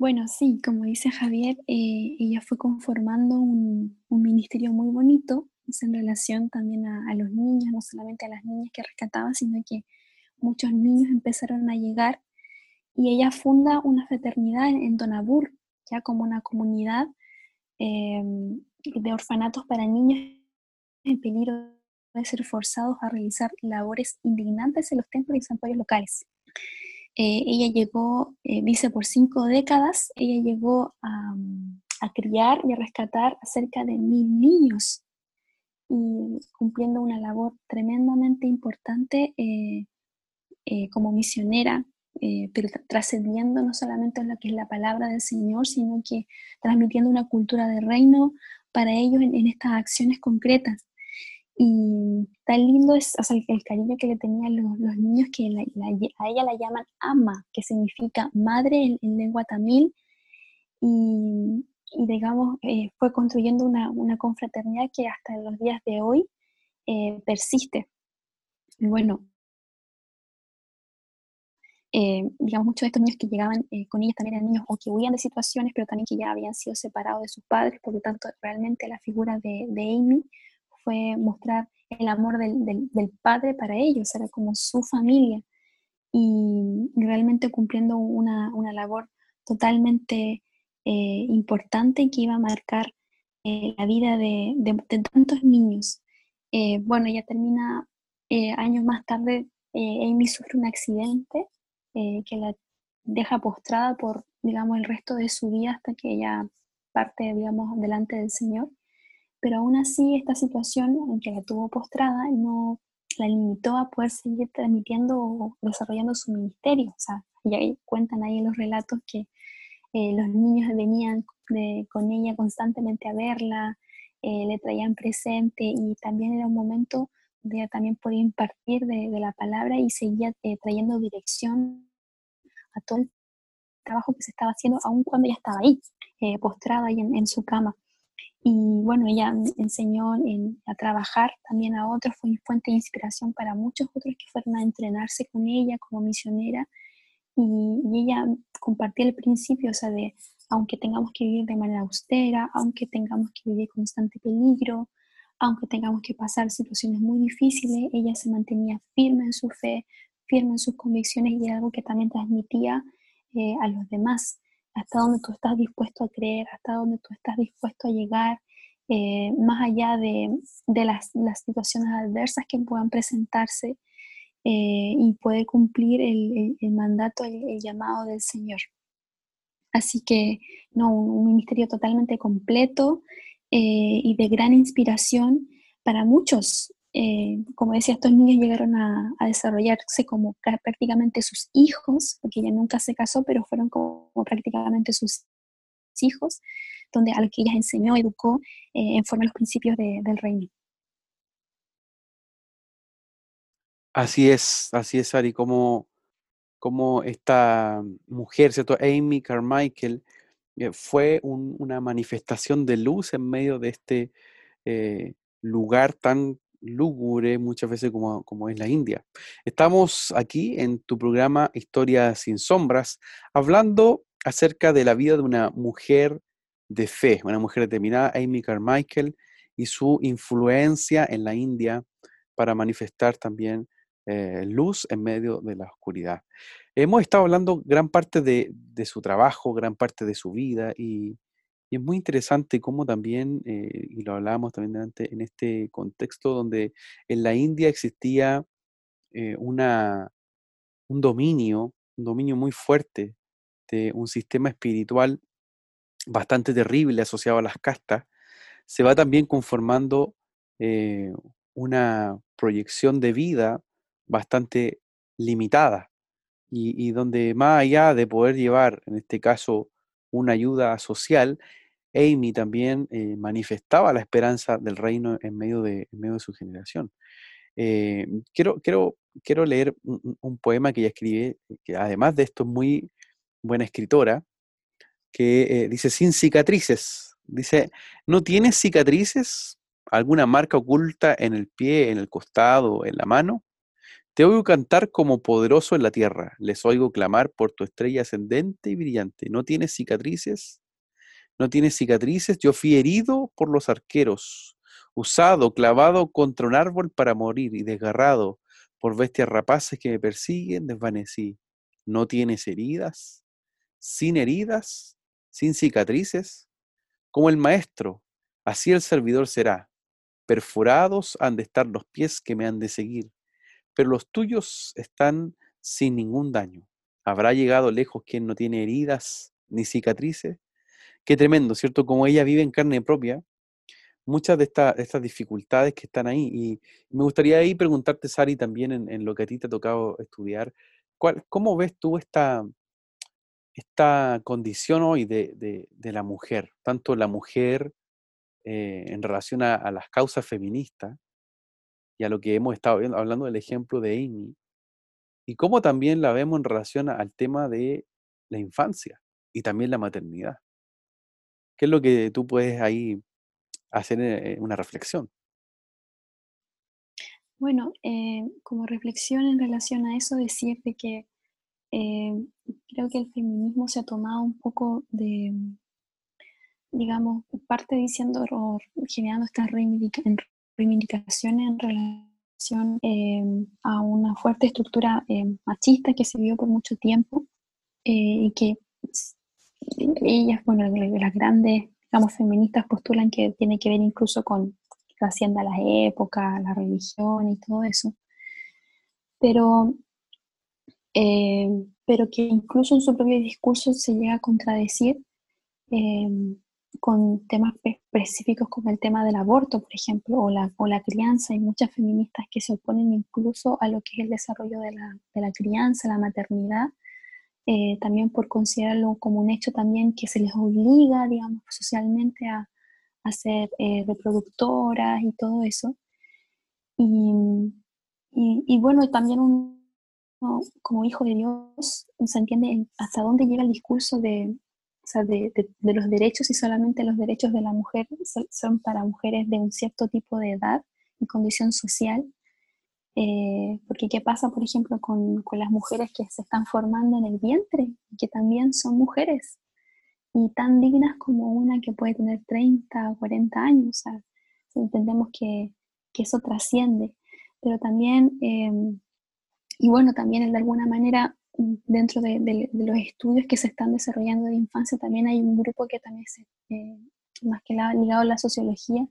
Bueno, sí, como dice Javier, eh, ella fue conformando un, ministerio muy bonito en relación también a, los niños, no solamente a las niñas que rescataba, sino que muchos niños empezaron a llegar y ella funda una fraternidad en, Donabur, ya como una comunidad eh, de orfanatos para niños en peligro de ser forzados a realizar labores indignantes en los templos y santuarios locales. Eh, ella llegó, eh, dice, por cinco décadas, ella llegó a, criar y a rescatar a cerca de mil niños y cumpliendo una labor tremendamente importante eh, como misionera, pero trascendiendo no solamente en lo que es la palabra del Señor, sino que transmitiendo una cultura de reino para ellos en estas acciones concretas. Y tan lindo es el, cariño que le tenían los, niños que a ella la llaman ama, que significa madre en, lengua tamil. Y, digamos, eh, fue construyendo una, confraternidad que hasta los días de hoy eh, persiste. Y bueno, eh, digamos, muchos de estos niños que llegaban con ellas también eran niños o que huían de situaciones, pero también que ya habían sido separados de sus padres, por lo tanto, realmente la figura de, de Amy fue mostrar el amor del, del, padre para ellos, era como su familia y realmente cumpliendo una, una labor totalmente eh, importante que iba a marcar eh, la vida de, de, tantos niños. Eh, bueno, ya termina años más tarde, Amy sufre un accidente que la deja postrada por, digamos, el resto de su vida hasta que ella parte, digamos, delante del Señor pero aún así esta situación, aunque la tuvo postrada, no la limitó a poder seguir transmitiendo o desarrollando su ministerio. O sea, ya cuentan ahí los relatos que eh, los niños venían con ella constantemente a verla, eh, le traían presente y también era un momento donde ella también podía impartir de, la palabra y seguía eh, trayendo dirección a todo el trabajo que se estaba haciendo, aun cuando ella estaba ahí, postrada ahí en su cama. Y bueno, ella enseñó a trabajar también a otros, fue fuente de inspiración para muchos otros que fueron a entrenarse con ella como misionera. Y, ella compartía el principio, o sea, de aunque tengamos que vivir de manera austera, aunque tengamos que vivir constante peligro, aunque tengamos que pasar situaciones muy difíciles, ella se mantenía firme en su fe, firme en sus convicciones y algo que también transmitía eh, a los demás, hasta donde tú estás dispuesto a creer, hasta donde tú estás dispuesto a llegar, eh, más allá de, las, situaciones adversas que puedan presentarse eh, y poder cumplir el, mandato, el, llamado del Señor. Así que, no, un, ministerio totalmente completo y de gran inspiración para muchos, eh, como decía, estos niños llegaron a, desarrollarse como prácticamente sus hijos, porque ella nunca se casó, pero fueron como prácticamente sus hijos, donde a los que ella enseñó, educó eh, en forma de los principios del reino. Así es, así es, Ari, como, como esta mujer, ¿cierto? Amy Carmichael, eh, fue una manifestación de luz en medio de este lugar tan lúgubre muchas veces como, como es la India. Estamos aquí en tu programa Historia sin sombras, hablando acerca de la vida de una mujer de fe, una mujer determinada, Amy Carmichael, y su influencia en la India para manifestar también eh, luz en medio de la oscuridad. Hemos estado hablando gran parte de, de su trabajo, gran parte de su vida, y, y es muy interesante cómo también, eh, y lo hablábamos también delante, en este contexto donde en la India existía eh, una, un dominio, un dominio muy fuerte de un sistema espiritual bastante terrible asociado a las castas, se va también conformando eh, una proyección de vida bastante limitada y, y, donde más allá de poder llevar, en este caso, una ayuda social, Amy también eh, manifestaba la esperanza del reino en medio de, medio de su generación. Eh, quiero, quiero, quiero leer un, poema que ella escribe, que además de esto es muy buena escritora, que eh, dice, sin cicatrices. Dice, ¿no tienes cicatrices? ¿Alguna marca oculta en el pie, en el costado, en la mano? Te oigo cantar como poderoso en la tierra, les oigo clamar por tu estrella ascendente y brillante. ¿No tienes cicatrices? No tiene cicatrices, yo fui herido por los arqueros, usado, clavado contra un árbol para morir y desgarrado por bestias rapaces que me persiguen, desvanecí. ¿No tienes heridas? ¿Sin heridas? ¿Sin cicatrices? Como el maestro, así el servidor será. Perforados han de estar los pies que me han de seguir, pero los tuyos están sin ningún daño. ¿Habrá llegado lejos quien no tiene heridas ni cicatrices? Qué tremendo, ¿cierto? Como ella vive en carne propia, muchas de, estas dificultades que están ahí. Y me gustaría ahí preguntarte, Sari, también en, lo que a ti te ha tocado estudiar, ¿cuál, ¿cómo ves tú esta, esta condición hoy de, la mujer? Tanto la mujer eh, en relación a, las causas feministas y a lo que hemos estado hablando del ejemplo de Amy, y cómo también la vemos en relación al tema de la infancia y también la maternidad. ¿Qué es lo que tú puedes ahí hacer eh, una reflexión? Bueno, eh, como reflexión en relación a eso, decirte que eh, creo que el feminismo se ha tomado un poco de, digamos, parte diciendo o generando estas reivindicaciones en relación a una fuerte estructura machista que se vio por mucho tiempo y que ellas, bueno, las grandes, digamos, feministas postulan que tiene que ver incluso con que ascienda la época, la religión y todo eso. Pero, eh, pero que incluso en su propio discurso se llega a contradecir em, con temas específicos como el tema del aborto, por ejemplo, o la, o la crianza. Hay muchas feministas que se oponen incluso a lo que es el desarrollo de la, de la crianza, la maternidad, eh, también por considerarlo como un hecho también que se les obliga, digamos, socialmente a, a ser eh, reproductoras y todo eso. Y, y, bueno, también un, como hijo de Dios se entiende hasta dónde llega el discurso de, o sea, de, de, los derechos y solamente los derechos de la mujer son para mujeres de un cierto tipo de edad y condición social eh, porque ¿qué pasa, por ejemplo, con, con, las mujeres que se están formando en el vientre, que también son mujeres? y tan dignas como una que puede tener 30 o 40 años. O sea, entendemos que, que eso trasciende, pero también, em, y bueno, también de alguna manera mm, dentro de, de, los estudios que se están desarrollando de infancia, también hay un grupo que también se, eh, más que ligado a la sociología,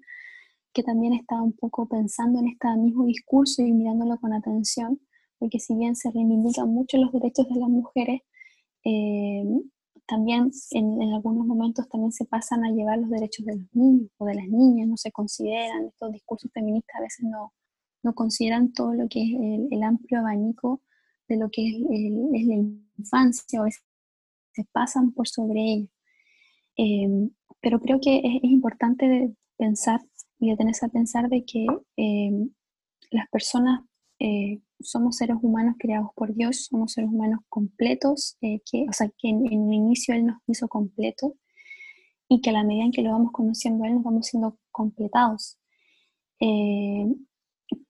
que también está un poco pensando en este mismo discurso y mirándolo con atención, porque si bien se reivindican mucho los derechos de las mujeres, eh, también en, algunos momentos también se pasan a llevar los derechos de los niños o de las niñas, no se consideran, estos discursos feministas a veces no, no consideran todo lo que es el, amplio abanico de lo que es, la infancia, o veces se pasan por sobre ella. Eh, pero creo que es, importante pensar y detenerse a pensar de que eh, las personas eh, somos seres humanos creados por Dios, somos seres humanos completos, eh, que, o sea, que en, en, un inicio Él nos hizo completos y que a la medida en que lo vamos conociendo a Él nos vamos siendo completados.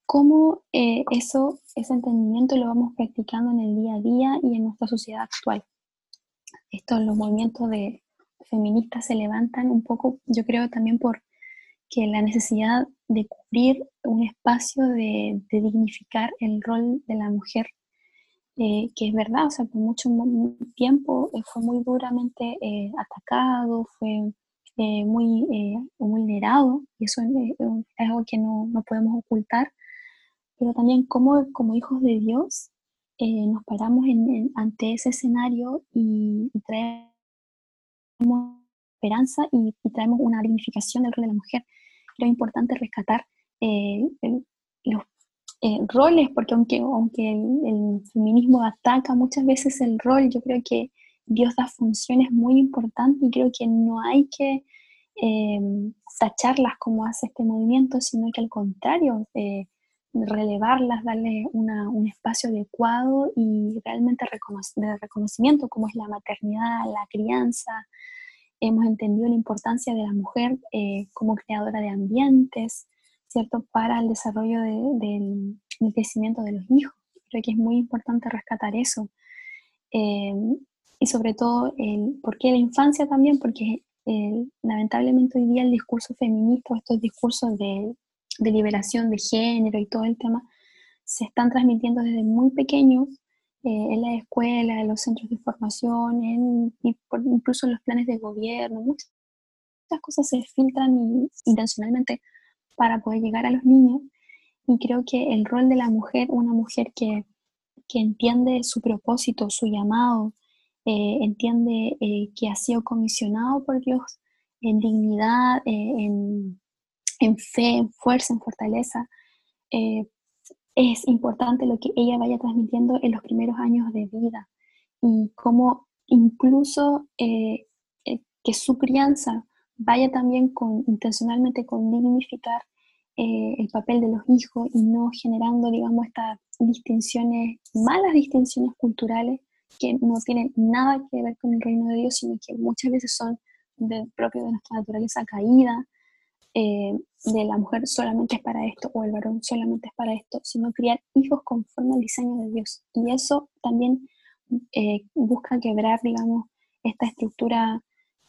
¿Cómo eso, ese entendimiento lo vamos practicando en el día a día y en nuestra sociedad actual? Estos, los movimientos de, feministas se levantan un poco, yo creo también por que la necesidad de cubrir un espacio de, dignificar el rol de la mujer, eh, que es verdad, o sea, por mucho tiempo eh, fue muy duramente eh, atacado, fue muy vulnerado, y eso es, algo que no, no, podemos ocultar, pero también como, como hijos de Dios nos paramos en, ante ese escenario y, y traemos esperanza y, traemos una dignificación del rol de la mujer. Creo importante rescatar eh, los eh, roles, porque aunque, aunque el, feminismo ataca muchas veces el rol, yo creo que Dios da funciones muy importantes y creo que no hay que eh, tacharlas como hace este movimiento, sino que al contrario, relevarlas, darle un espacio adecuado y realmente de reconocimiento como es la maternidad, la crianza. Hemos entendido la importancia de la mujer eh, como creadora de ambientes, ¿cierto? Para el desarrollo del, crecimiento de los hijos. Creo que es muy importante rescatar eso. Eh, y sobre todo, el, ¿por qué la infancia también? Porque eh, lamentablemente hoy día el discurso feminista, estos discursos de de liberación de género y todo el tema, se están transmitiendo desde muy pequeños en la escuela, en los centros de formación, en, incluso en los planes de gobierno. Muchas, cosas se filtran intencionalmente para poder llegar a los niños. Y creo que el rol de la mujer, una mujer que, que entiende su propósito, su llamado, eh, entiende eh, que ha sido comisionado por Dios en dignidad, en, en fe, en fuerza, en fortaleza. Eh, es importante lo que ella vaya transmitiendo en los primeros años de vida y cómo incluso eh, eh, que su crianza vaya también con, intencionalmente con dignificar el papel de los hijos y no generando, digamos, estas distinciones, malas distinciones culturales que no tienen nada que ver con el reino de Dios, sino que muchas veces son de, propio de nuestra naturaleza caída, eh, de la mujer solamente es para esto o el varón solamente es para esto, sino criar hijos conforme al diseño de Dios. Y eso también eh, busca quebrar, digamos, esta estructura,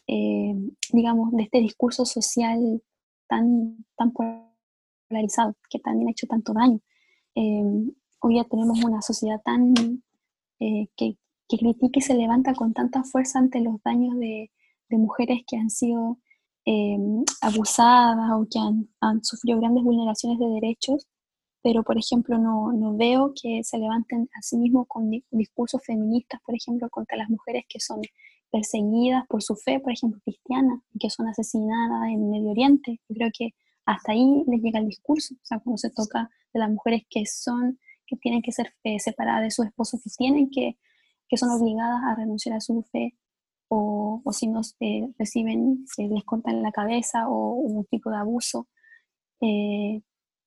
eh, digamos, de este discurso social tan, tan polarizado, que también ha hecho tanto daño. hoy ya tenemos una sociedad tan que, que critica y se levanta con tanta fuerza ante los daños de, de mujeres que han sido Em, abusadas o que han, sufrido grandes vulneraciones de derechos, pero por ejemplo no, no veo que se levanten a sí mismos con discursos feministas, por ejemplo, contra las mujeres que son perseguidas por su fe, por ejemplo, cristiana, y que son asesinadas en Medio Oriente. Yo creo que hasta ahí les llega el discurso, o sea, cuando se toca de las mujeres que son, que tienen que ser eh, separadas de sus esposos, que tienen que, que son obligadas a renunciar a su fe, o, si no reciben, se les cortan la cabeza o un tipo de abuso, eh,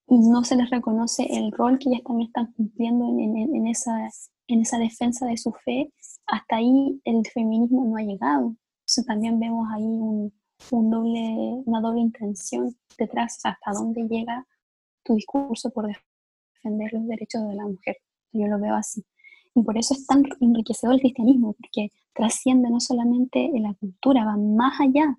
y no se les reconoce el rol que ellas también están cumpliendo en, esa, en esa defensa de su fe, hasta ahí el feminismo no ha llegado. También vemos ahí un, un doble, una doble intención detrás, hasta dónde llega tu discurso por defender los derechos de la mujer. Yo lo veo así. Y por eso es tan enriquecedor el cristianismo, porque trasciende no solamente en la cultura, va más allá.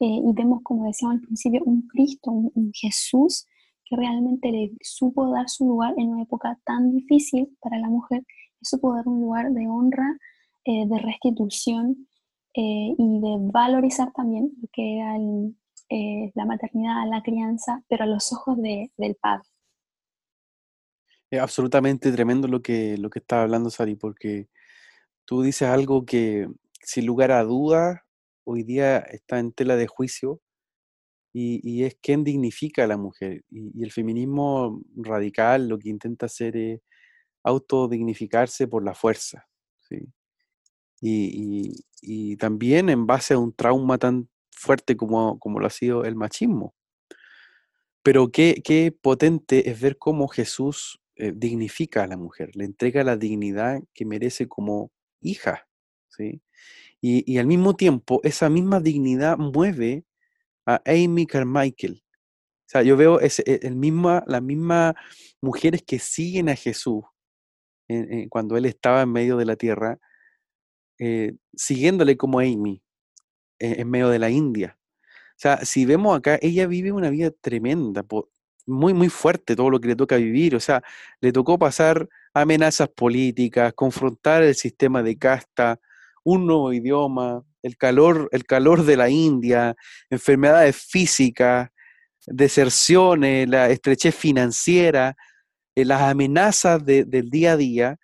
Eh, y vemos, como decíamos al principio, un Cristo, un, Jesús que realmente le supo dar su lugar en una época tan difícil para la mujer, y supo dar un lugar de honra, eh, de restitución eh, y de valorizar también lo que era la maternidad, la crianza, pero a los ojos del Padre. Es absolutamente tremendo lo que, lo que está hablando, Sari, porque tú dices algo que, sin lugar a dudas, hoy día está en tela de juicio y, es quién dignifica a la mujer. Y, el feminismo radical lo que intenta hacer es autodignificarse por la fuerza. Y, también en base a un trauma tan fuerte como, como lo ha sido el machismo. Pero qué, qué potente es ver cómo Jesús eh, dignifica a la mujer, le entrega la dignidad que merece como hija, ¿sí? Y, al mismo tiempo, esa misma dignidad mueve a Amy Carmichael. O sea, yo veo e, el misma, las mismas mujeres que siguen a Jesús cuando él estaba en medio de la tierra, eh, siguiéndole como Amy e, en medio de la India. O sea, si vemos acá, ella vive una vida tremenda, muy, muy fuerte todo lo que le toca vivir. O sea, le tocó pasar amenazas políticas, confrontar el sistema de casta, un nuevo idioma, el calor, el calor de la India, enfermedades físicas, deserciones, la estrechez financiera, eh, las amenazas del día a día,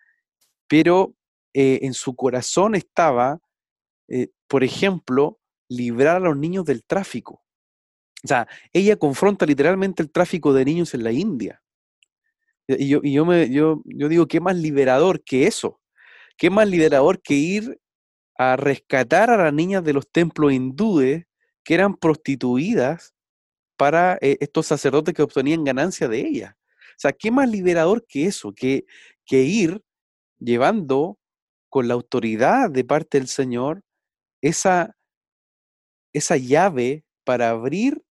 pero eh, en su corazón estaba, eh, por ejemplo, librar a los niños del tráfico. O sea, ella confronta literalmente el tráfico de niños en la India. Y yo, yo, me, yo, yo digo, ¿qué más liberador que eso? ¿Qué más liberador que ir a rescatar a las niñas de los templos hindúes que eran prostituidas para eh, estos sacerdotes que obtenían ganancia de ellas? O sea, ¿qué más liberador que eso? Que, que ir llevando con la autoridad de parte del Señor esa, esa llave para abrir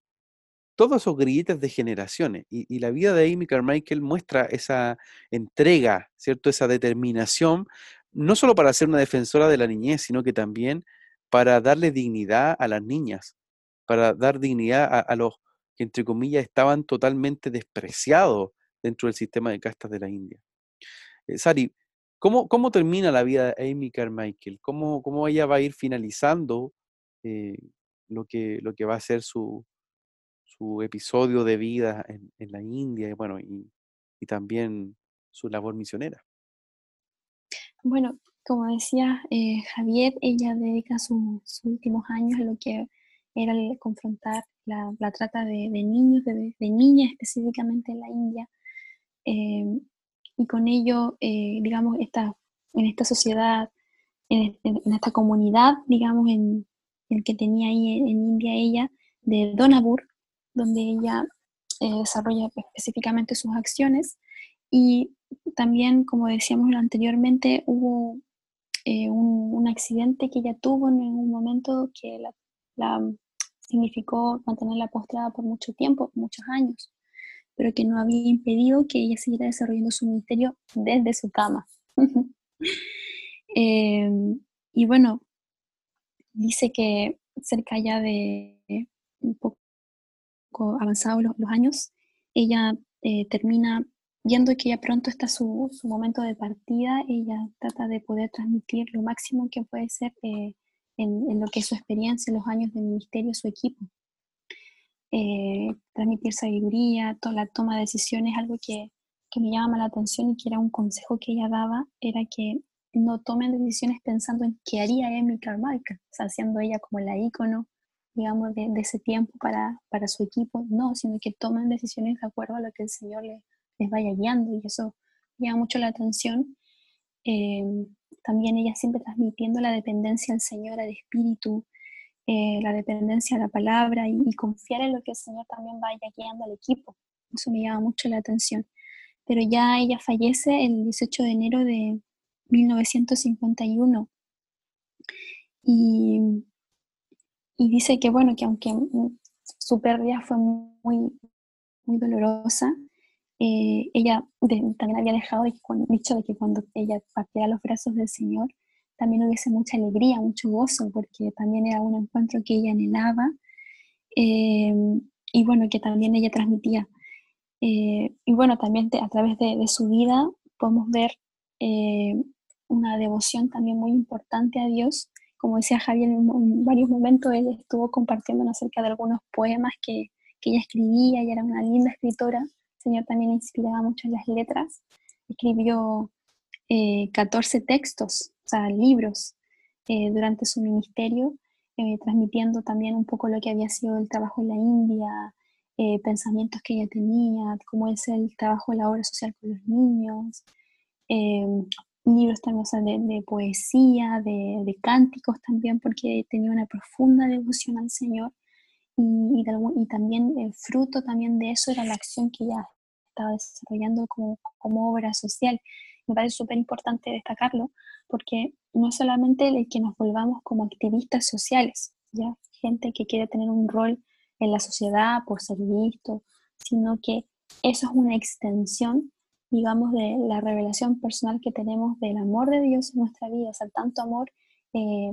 todos esos grilletes de generaciones. Y, la vida de Amy Carmichael muestra esa entrega, ¿cierto? Esa determinación, no solo para ser una defensora de la niñez, sino que también para darle dignidad a las niñas, para dar dignidad a, los que, entre comillas, estaban totalmente despreciados dentro del sistema de castas de la India. Eh, Sari, ¿cómo, ¿cómo, termina la vida de Amy Carmichael? ¿Cómo, cómo ella va a ir finalizando eh, lo, que, lo que va a ser su, su episodio de vida en, la India y bueno, y, también su labor misionera. Bueno, como decía eh, Javier, ella dedica sus últimos años a lo que era el confrontar la, trata de, niños, de, niñas específicamente en la India. Em, y con ello, eh, digamos, esta, en esta sociedad, en, esta comunidad, digamos, en, el que tenía ahí en, en India ella, de Donabur, donde ella eh, desarrolla específicamente sus acciones. Y también, como decíamos anteriormente, hubo eh, un, accidente que ella tuvo en un momento que la, significó mantenerla postrada por mucho tiempo, muchos años, pero que no había impedido que ella siguiera desarrollando su ministerio desde su cama. Em, y bueno, dice que cerca ya de un poco avanzados los, años, ella eh, termina viendo que ya pronto está su, momento de partida, ella trata de poder transmitir lo máximo que puede ser eh, en, lo que es su experiencia, en los años de ministerio, su equipo. Eh, transmitir sabiduría, toda la toma de decisiones, algo que, que, me llama la atención y que era un consejo que ella daba, era que no tomen decisiones pensando en qué haría Amy Carmichael, o sea, siendo ella como la ícono digamos, de, ese tiempo para, para, su equipo, no, sino que toman decisiones de acuerdo a lo que el Señor les, les vaya guiando y eso llama mucho la atención. Eh, también ella siempre transmitiendo la dependencia al Señor, al Espíritu, eh, la dependencia a la palabra y, confiar en lo que el Señor también vaya guiando al equipo. Eso me llama mucho la atención. Pero ya ella fallece el 18 de enero de 1951. Y y dice que, bueno, que aunque su pérdida fue muy, muy dolorosa, eh, ella también había dejado dicho de que cuando ella partiera los brazos del Señor, también hubiese mucha alegría, mucho gozo, porque también era un encuentro que ella anhelaba eh, y bueno, que también ella transmitía. Eh, y bueno, también a través de, su vida podemos ver una devoción también muy importante a Dios. Como decía Javier, en, varios momentos él estuvo compartiendo acerca de algunos poemas que, que ella escribía y era una linda escritora. Señor también inspiraba mucho en las letras. Escribió 14 eh, textos, o sea, libros, eh, durante su ministerio, eh, transmitiendo también un poco lo que había sido el trabajo en la India, pensamientos que ella tenía, cómo es el trabajo de la obra social con los niños, libros también de, poesía, de, cánticos también, porque tenía una profunda devoción al Señor y, también el fruto también de eso era la acción que ella estaba desarrollando como, como obra social. Me parece súper importante destacarlo porque no es solamente el que nos volvamos como activistas sociales, ¿ya? gente que quiere tener un rol en la sociedad por ser visto, sino que eso es una extensión, digamos, de la revelación personal que tenemos del amor de Dios en nuestra vida, o sea, tanto amor eh,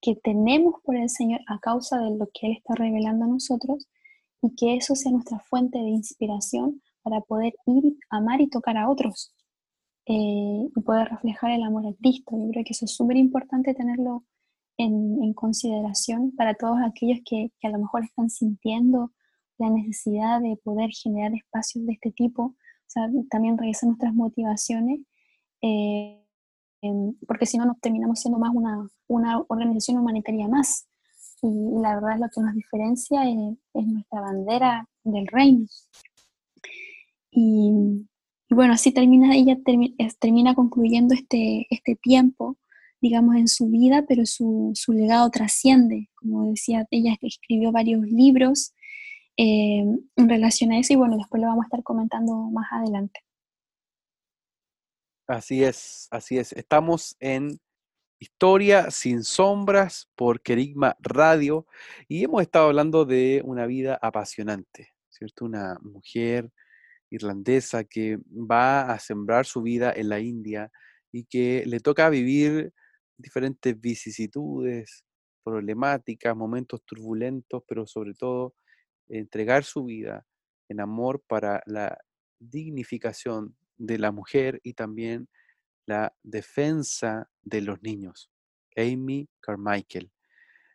que tenemos por el Señor a causa de lo que Él está revelando a nosotros y que eso sea nuestra fuente de inspiración para poder ir, amar y tocar a otros eh, y poder reflejar el amor a Cristo. Yo creo que eso es súper importante tenerlo en, consideración para todos aquellos que, a lo mejor están sintiendo la necesidad de poder generar espacios de este tipo, también revisar nuestras motivaciones. Eh, porque si no nos terminamos siendo más una, una, organización humanitaria más. Y la verdad lo que nos diferencia es, nuestra bandera del reino. Y, bueno, así termina, ella termina concluyendo este, este tiempo, digamos, en su vida, pero su, su legado trasciende. Como decía, ella escribió varios libros eh, en relación a eso y bueno, después lo vamos a estar comentando más adelante. Así es, así es. Estamos en Historia sin sombras por Kerigma Radio y hemos estado hablando de una vida apasionante, ¿cierto? Una mujer irlandesa que va a sembrar su vida en la India y que le toca vivir diferentes vicisitudes, problemáticas, momentos turbulentos, pero sobre todo entregar su vida en amor para la dignificación de la mujer y también la defensa de los niños. Amy Carmichael.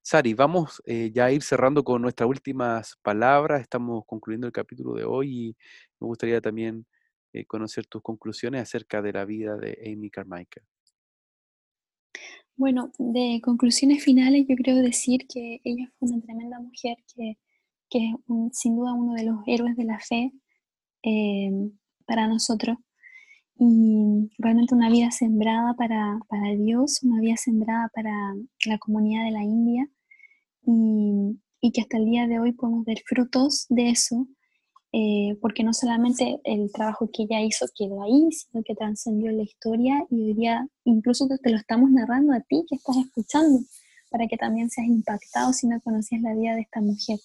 Sari, vamos eh, ya a ir cerrando con nuestras últimas palabras. Estamos concluyendo el capítulo de hoy y me gustaría también eh, conocer tus conclusiones acerca de la vida de Amy Carmichael. Bueno, de conclusiones finales, yo creo decir que ella fue una tremenda mujer que, que es sin duda uno de los héroes de la fe eh, para nosotros y realmente una vida sembrada para, para, Dios, una vida sembrada para la comunidad de la India y, y, que hasta el día de hoy podemos ver frutos de eso, eh, porque no solamente el trabajo que ella hizo quedó ahí, sino que trascendió la historia y hoy día incluso te lo estamos narrando a ti que estás escuchando, para que también seas impactado si no conocías la vida de esta mujer.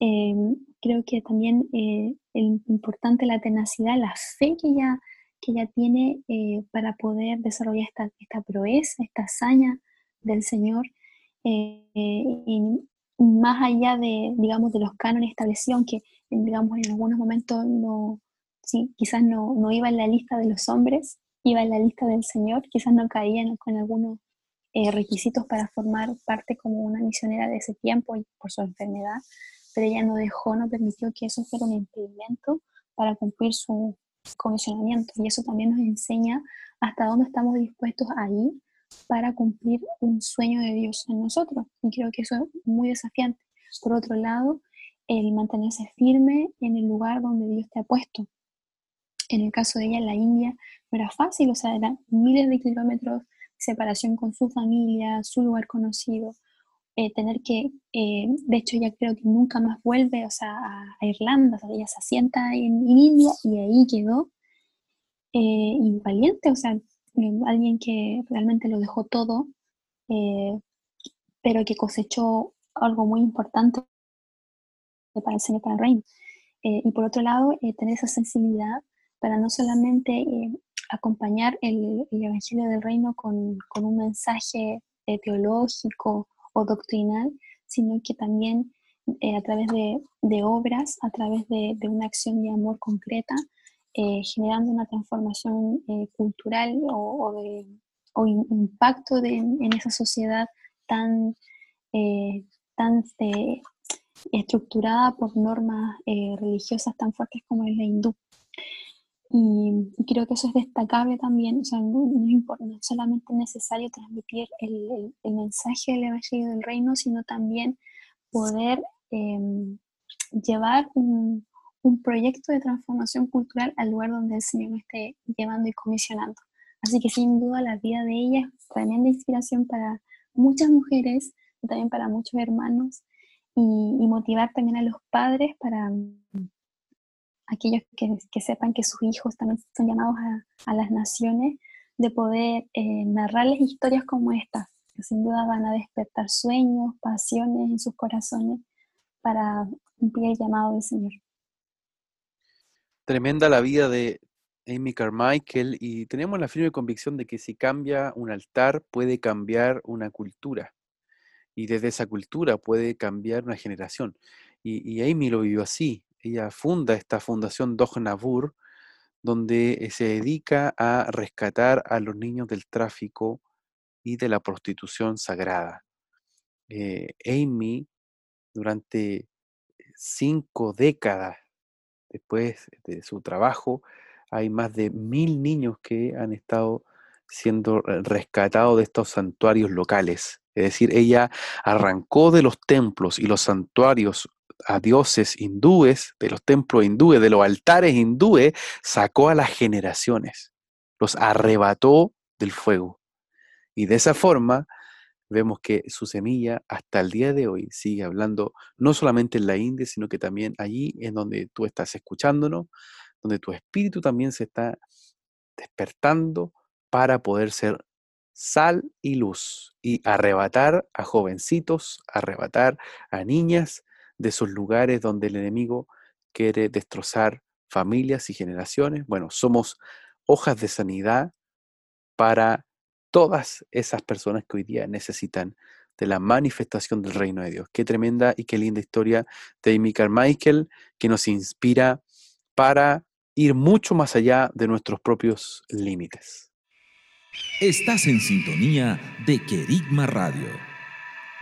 Eh, creo que también eh, el importante la tenacidad, la fe que ella que ella tiene eh, para poder desarrollar esta, esta, proeza, esta hazaña del Señor, eh, y más allá de, digamos, de los cánones establecidos, aunque, digamos, en algunos momentos no, sí, quizás no, no iba en la lista de los hombres, iba en la lista del Señor, quizás no caía con algunos eh, requisitos para formar parte como una misionera de ese tiempo y por su enfermedad, pero ella no dejó, no permitió que eso fuera un impedimento para cumplir su, condicionamiento y eso también nos enseña hasta dónde estamos dispuestos a ir para cumplir un sueño de Dios en nosotros. Y creo que eso es muy desafiante. Por otro lado, el mantenerse firme en el lugar donde Dios te ha puesto. En el caso de ella en la India no era fácil, o sea, eran miles de kilómetros de separación con su familia, su lugar conocido, eh, tener que, eh, de hecho ya creo que nunca más vuelve, o sea, a, Irlanda, o sea, ella se asienta en, India y ahí quedó. Eh, y valiente, o sea, alguien que realmente lo dejó todo, pero que cosechó algo muy importante para el Señor, para el reino. y por otro lado, tener esa sensibilidad para no solamente acompañar el, Evangelio del Reino con, un mensaje teológico o doctrinal, sino que también a través de, obras, a través de, una acción de amor concreta, generando una transformación cultural o, impacto en esa sociedad tan, eh, tan eh, estructurada por normas eh, religiosas tan fuertes como es la hindú. Y, creo que eso es destacable también, o sea, no, es solamente necesario transmitir el, mensaje del Evangelio del Reino, sino también poder em, llevar un, un, proyecto de transformación cultural al lugar donde el Señor me esté llevando y comisionando. Así que sin duda la vida de ella es tremenda inspiración para muchas mujeres, también para muchos hermanos, y, motivar también a los padres para aquellos que, sepan que sus hijos también son llamados a, las naciones, de poder eh, narrarles historias como estas, que sin duda van a despertar sueños, pasiones en sus corazones para cumplir el llamado del Señor. Tremenda la vida de Amy Carmichael y tenemos la firme convicción de que si cambia un altar puede cambiar una cultura y desde esa cultura puede cambiar una generación. Y, Amy lo vivió así. Ella funda esta fundación Dog Nabur, donde eh, se dedica a rescatar a los niños del tráfico y de la prostitución sagrada. Eh, Amy, durante cinco décadas después de su trabajo, hay más de mil niños que han estado siendo rescatados de estos santuarios locales. Es decir, ella arrancó de los templos y los santuarios a dioses hindúes, de los templos hindúes, de los altares hindúes, sacó a las generaciones, los arrebató del fuego. Y de esa forma vemos que su semilla hasta el día de hoy sigue hablando no solamente en la India, sino que también allí en donde tú estás escuchándonos, donde tu espíritu también se está despertando para poder ser sal y luz y arrebatar a jovencitos, arrebatar a niñas de esos lugares donde el enemigo quiere destrozar familias y generaciones. Bueno, somos hojas de sanidad para todas esas personas que hoy día necesitan de la manifestación del reino de Dios. Qué tremenda y qué linda historia de Amy Carmichael que nos inspira para ir mucho más allá de nuestros propios límites. Estás en sintonía de Querigma Radio,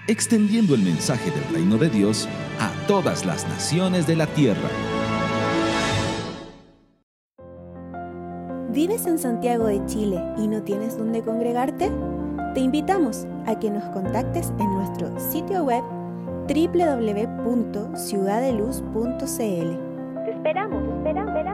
extendiendo el mensaje del reino de Dios a todas las naciones de la tierra. ¿Vives en Santiago de Chile y no tienes dónde congregarte? Te invitamos a que nos contactes en nuestro sitio web www.ciudadeluz.cl. Te esperamos, esperamos, esperamos.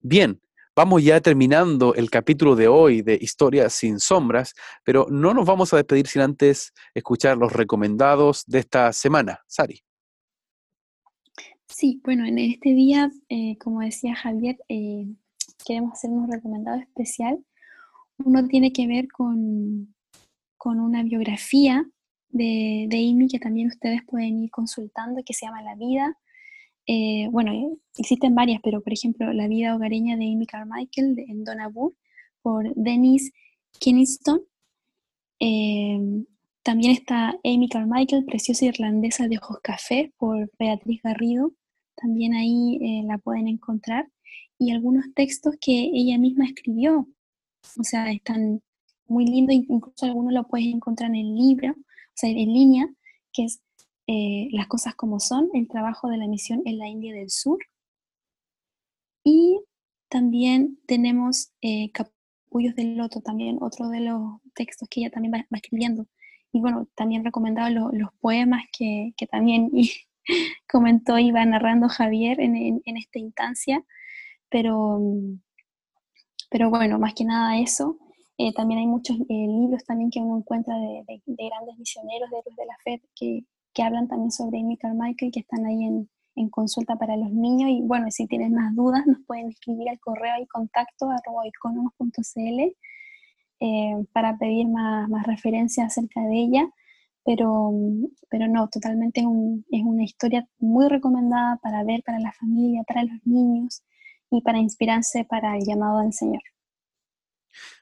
Bien, vamos ya terminando el capítulo de hoy de Historias sin sombras, pero no nos vamos a despedir sin antes escuchar los recomendados de esta semana. Sari. Sí, bueno, en este día, eh, como decía Javier, eh, queremos hacer un recomendado especial. Uno tiene que ver con, con una biografía de, de Amy que también ustedes pueden ir consultando, que se llama La vida eh, bueno, eh, existen varias, pero por ejemplo, La vida hogareña de Amy Carmichael en Donabur por Denise Kiniston. Eh, también está Amy Carmichael, Preciosa Irlandesa de Ojos Café por Beatriz Garrido. También ahí la pueden encontrar. Y algunos textos que ella misma escribió. O sea, están muy lindos, incluso algunos lo puedes encontrar en el libro, o sea, en línea, que es eh, las cosas como son, el trabajo de la misión en la India del Sur. Y también tenemos eh, Huyos del Loto, también otro de los textos que ella también va, escribiendo. Y bueno, también recomendaba los poemas que, que también comentó y va narrando Javier en, en, esta instancia. Pero, pero bueno, más que nada eso. Eh, también hay muchos eh, libros también que uno encuentra de, de, grandes misioneros, de héroes de la fe, que, que hablan también sobre Amy Carmichael, que están ahí en, en consulta para los niños. Y bueno, si tienen más dudas, nos pueden escribir al correo y contacto arroba eh, para pedir más, más referencias acerca de ella. Pero, pero no, totalmente es, es una historia muy recomendada para ver para la familia, para los niños y para inspirarse para el llamado del Señor.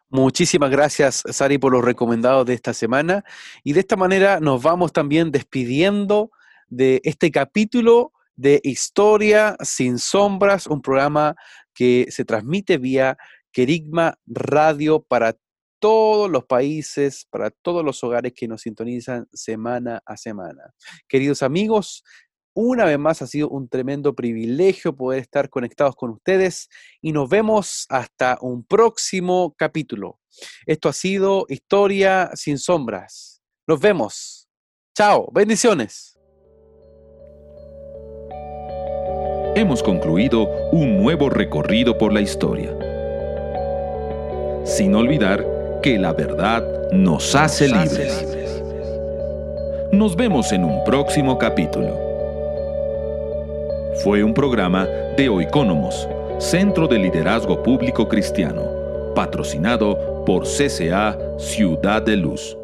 Muchísimas gracias, Sari, por los recomendados de esta semana. Y de esta manera nos vamos también despidiendo de este capítulo de Historia sin Sombras, un programa que se transmite vía Querigma Radio para todos los países, para todos los hogares que nos sintonizan semana a semana. Queridos amigos, una vez más ha sido un tremendo privilegio poder estar conectados con ustedes y nos vemos hasta un próximo capítulo. Esto ha sido Historia sin Sombras. Nos vemos. Chao, bendiciones. hemos concluido un nuevo recorrido por la historia. Sin olvidar que la verdad nos hace libres. Nos vemos en un próximo capítulo. Fue un programa de Oicónomos, Centro de Liderazgo Público Cristiano, patrocinado por CCA Ciudad de Luz.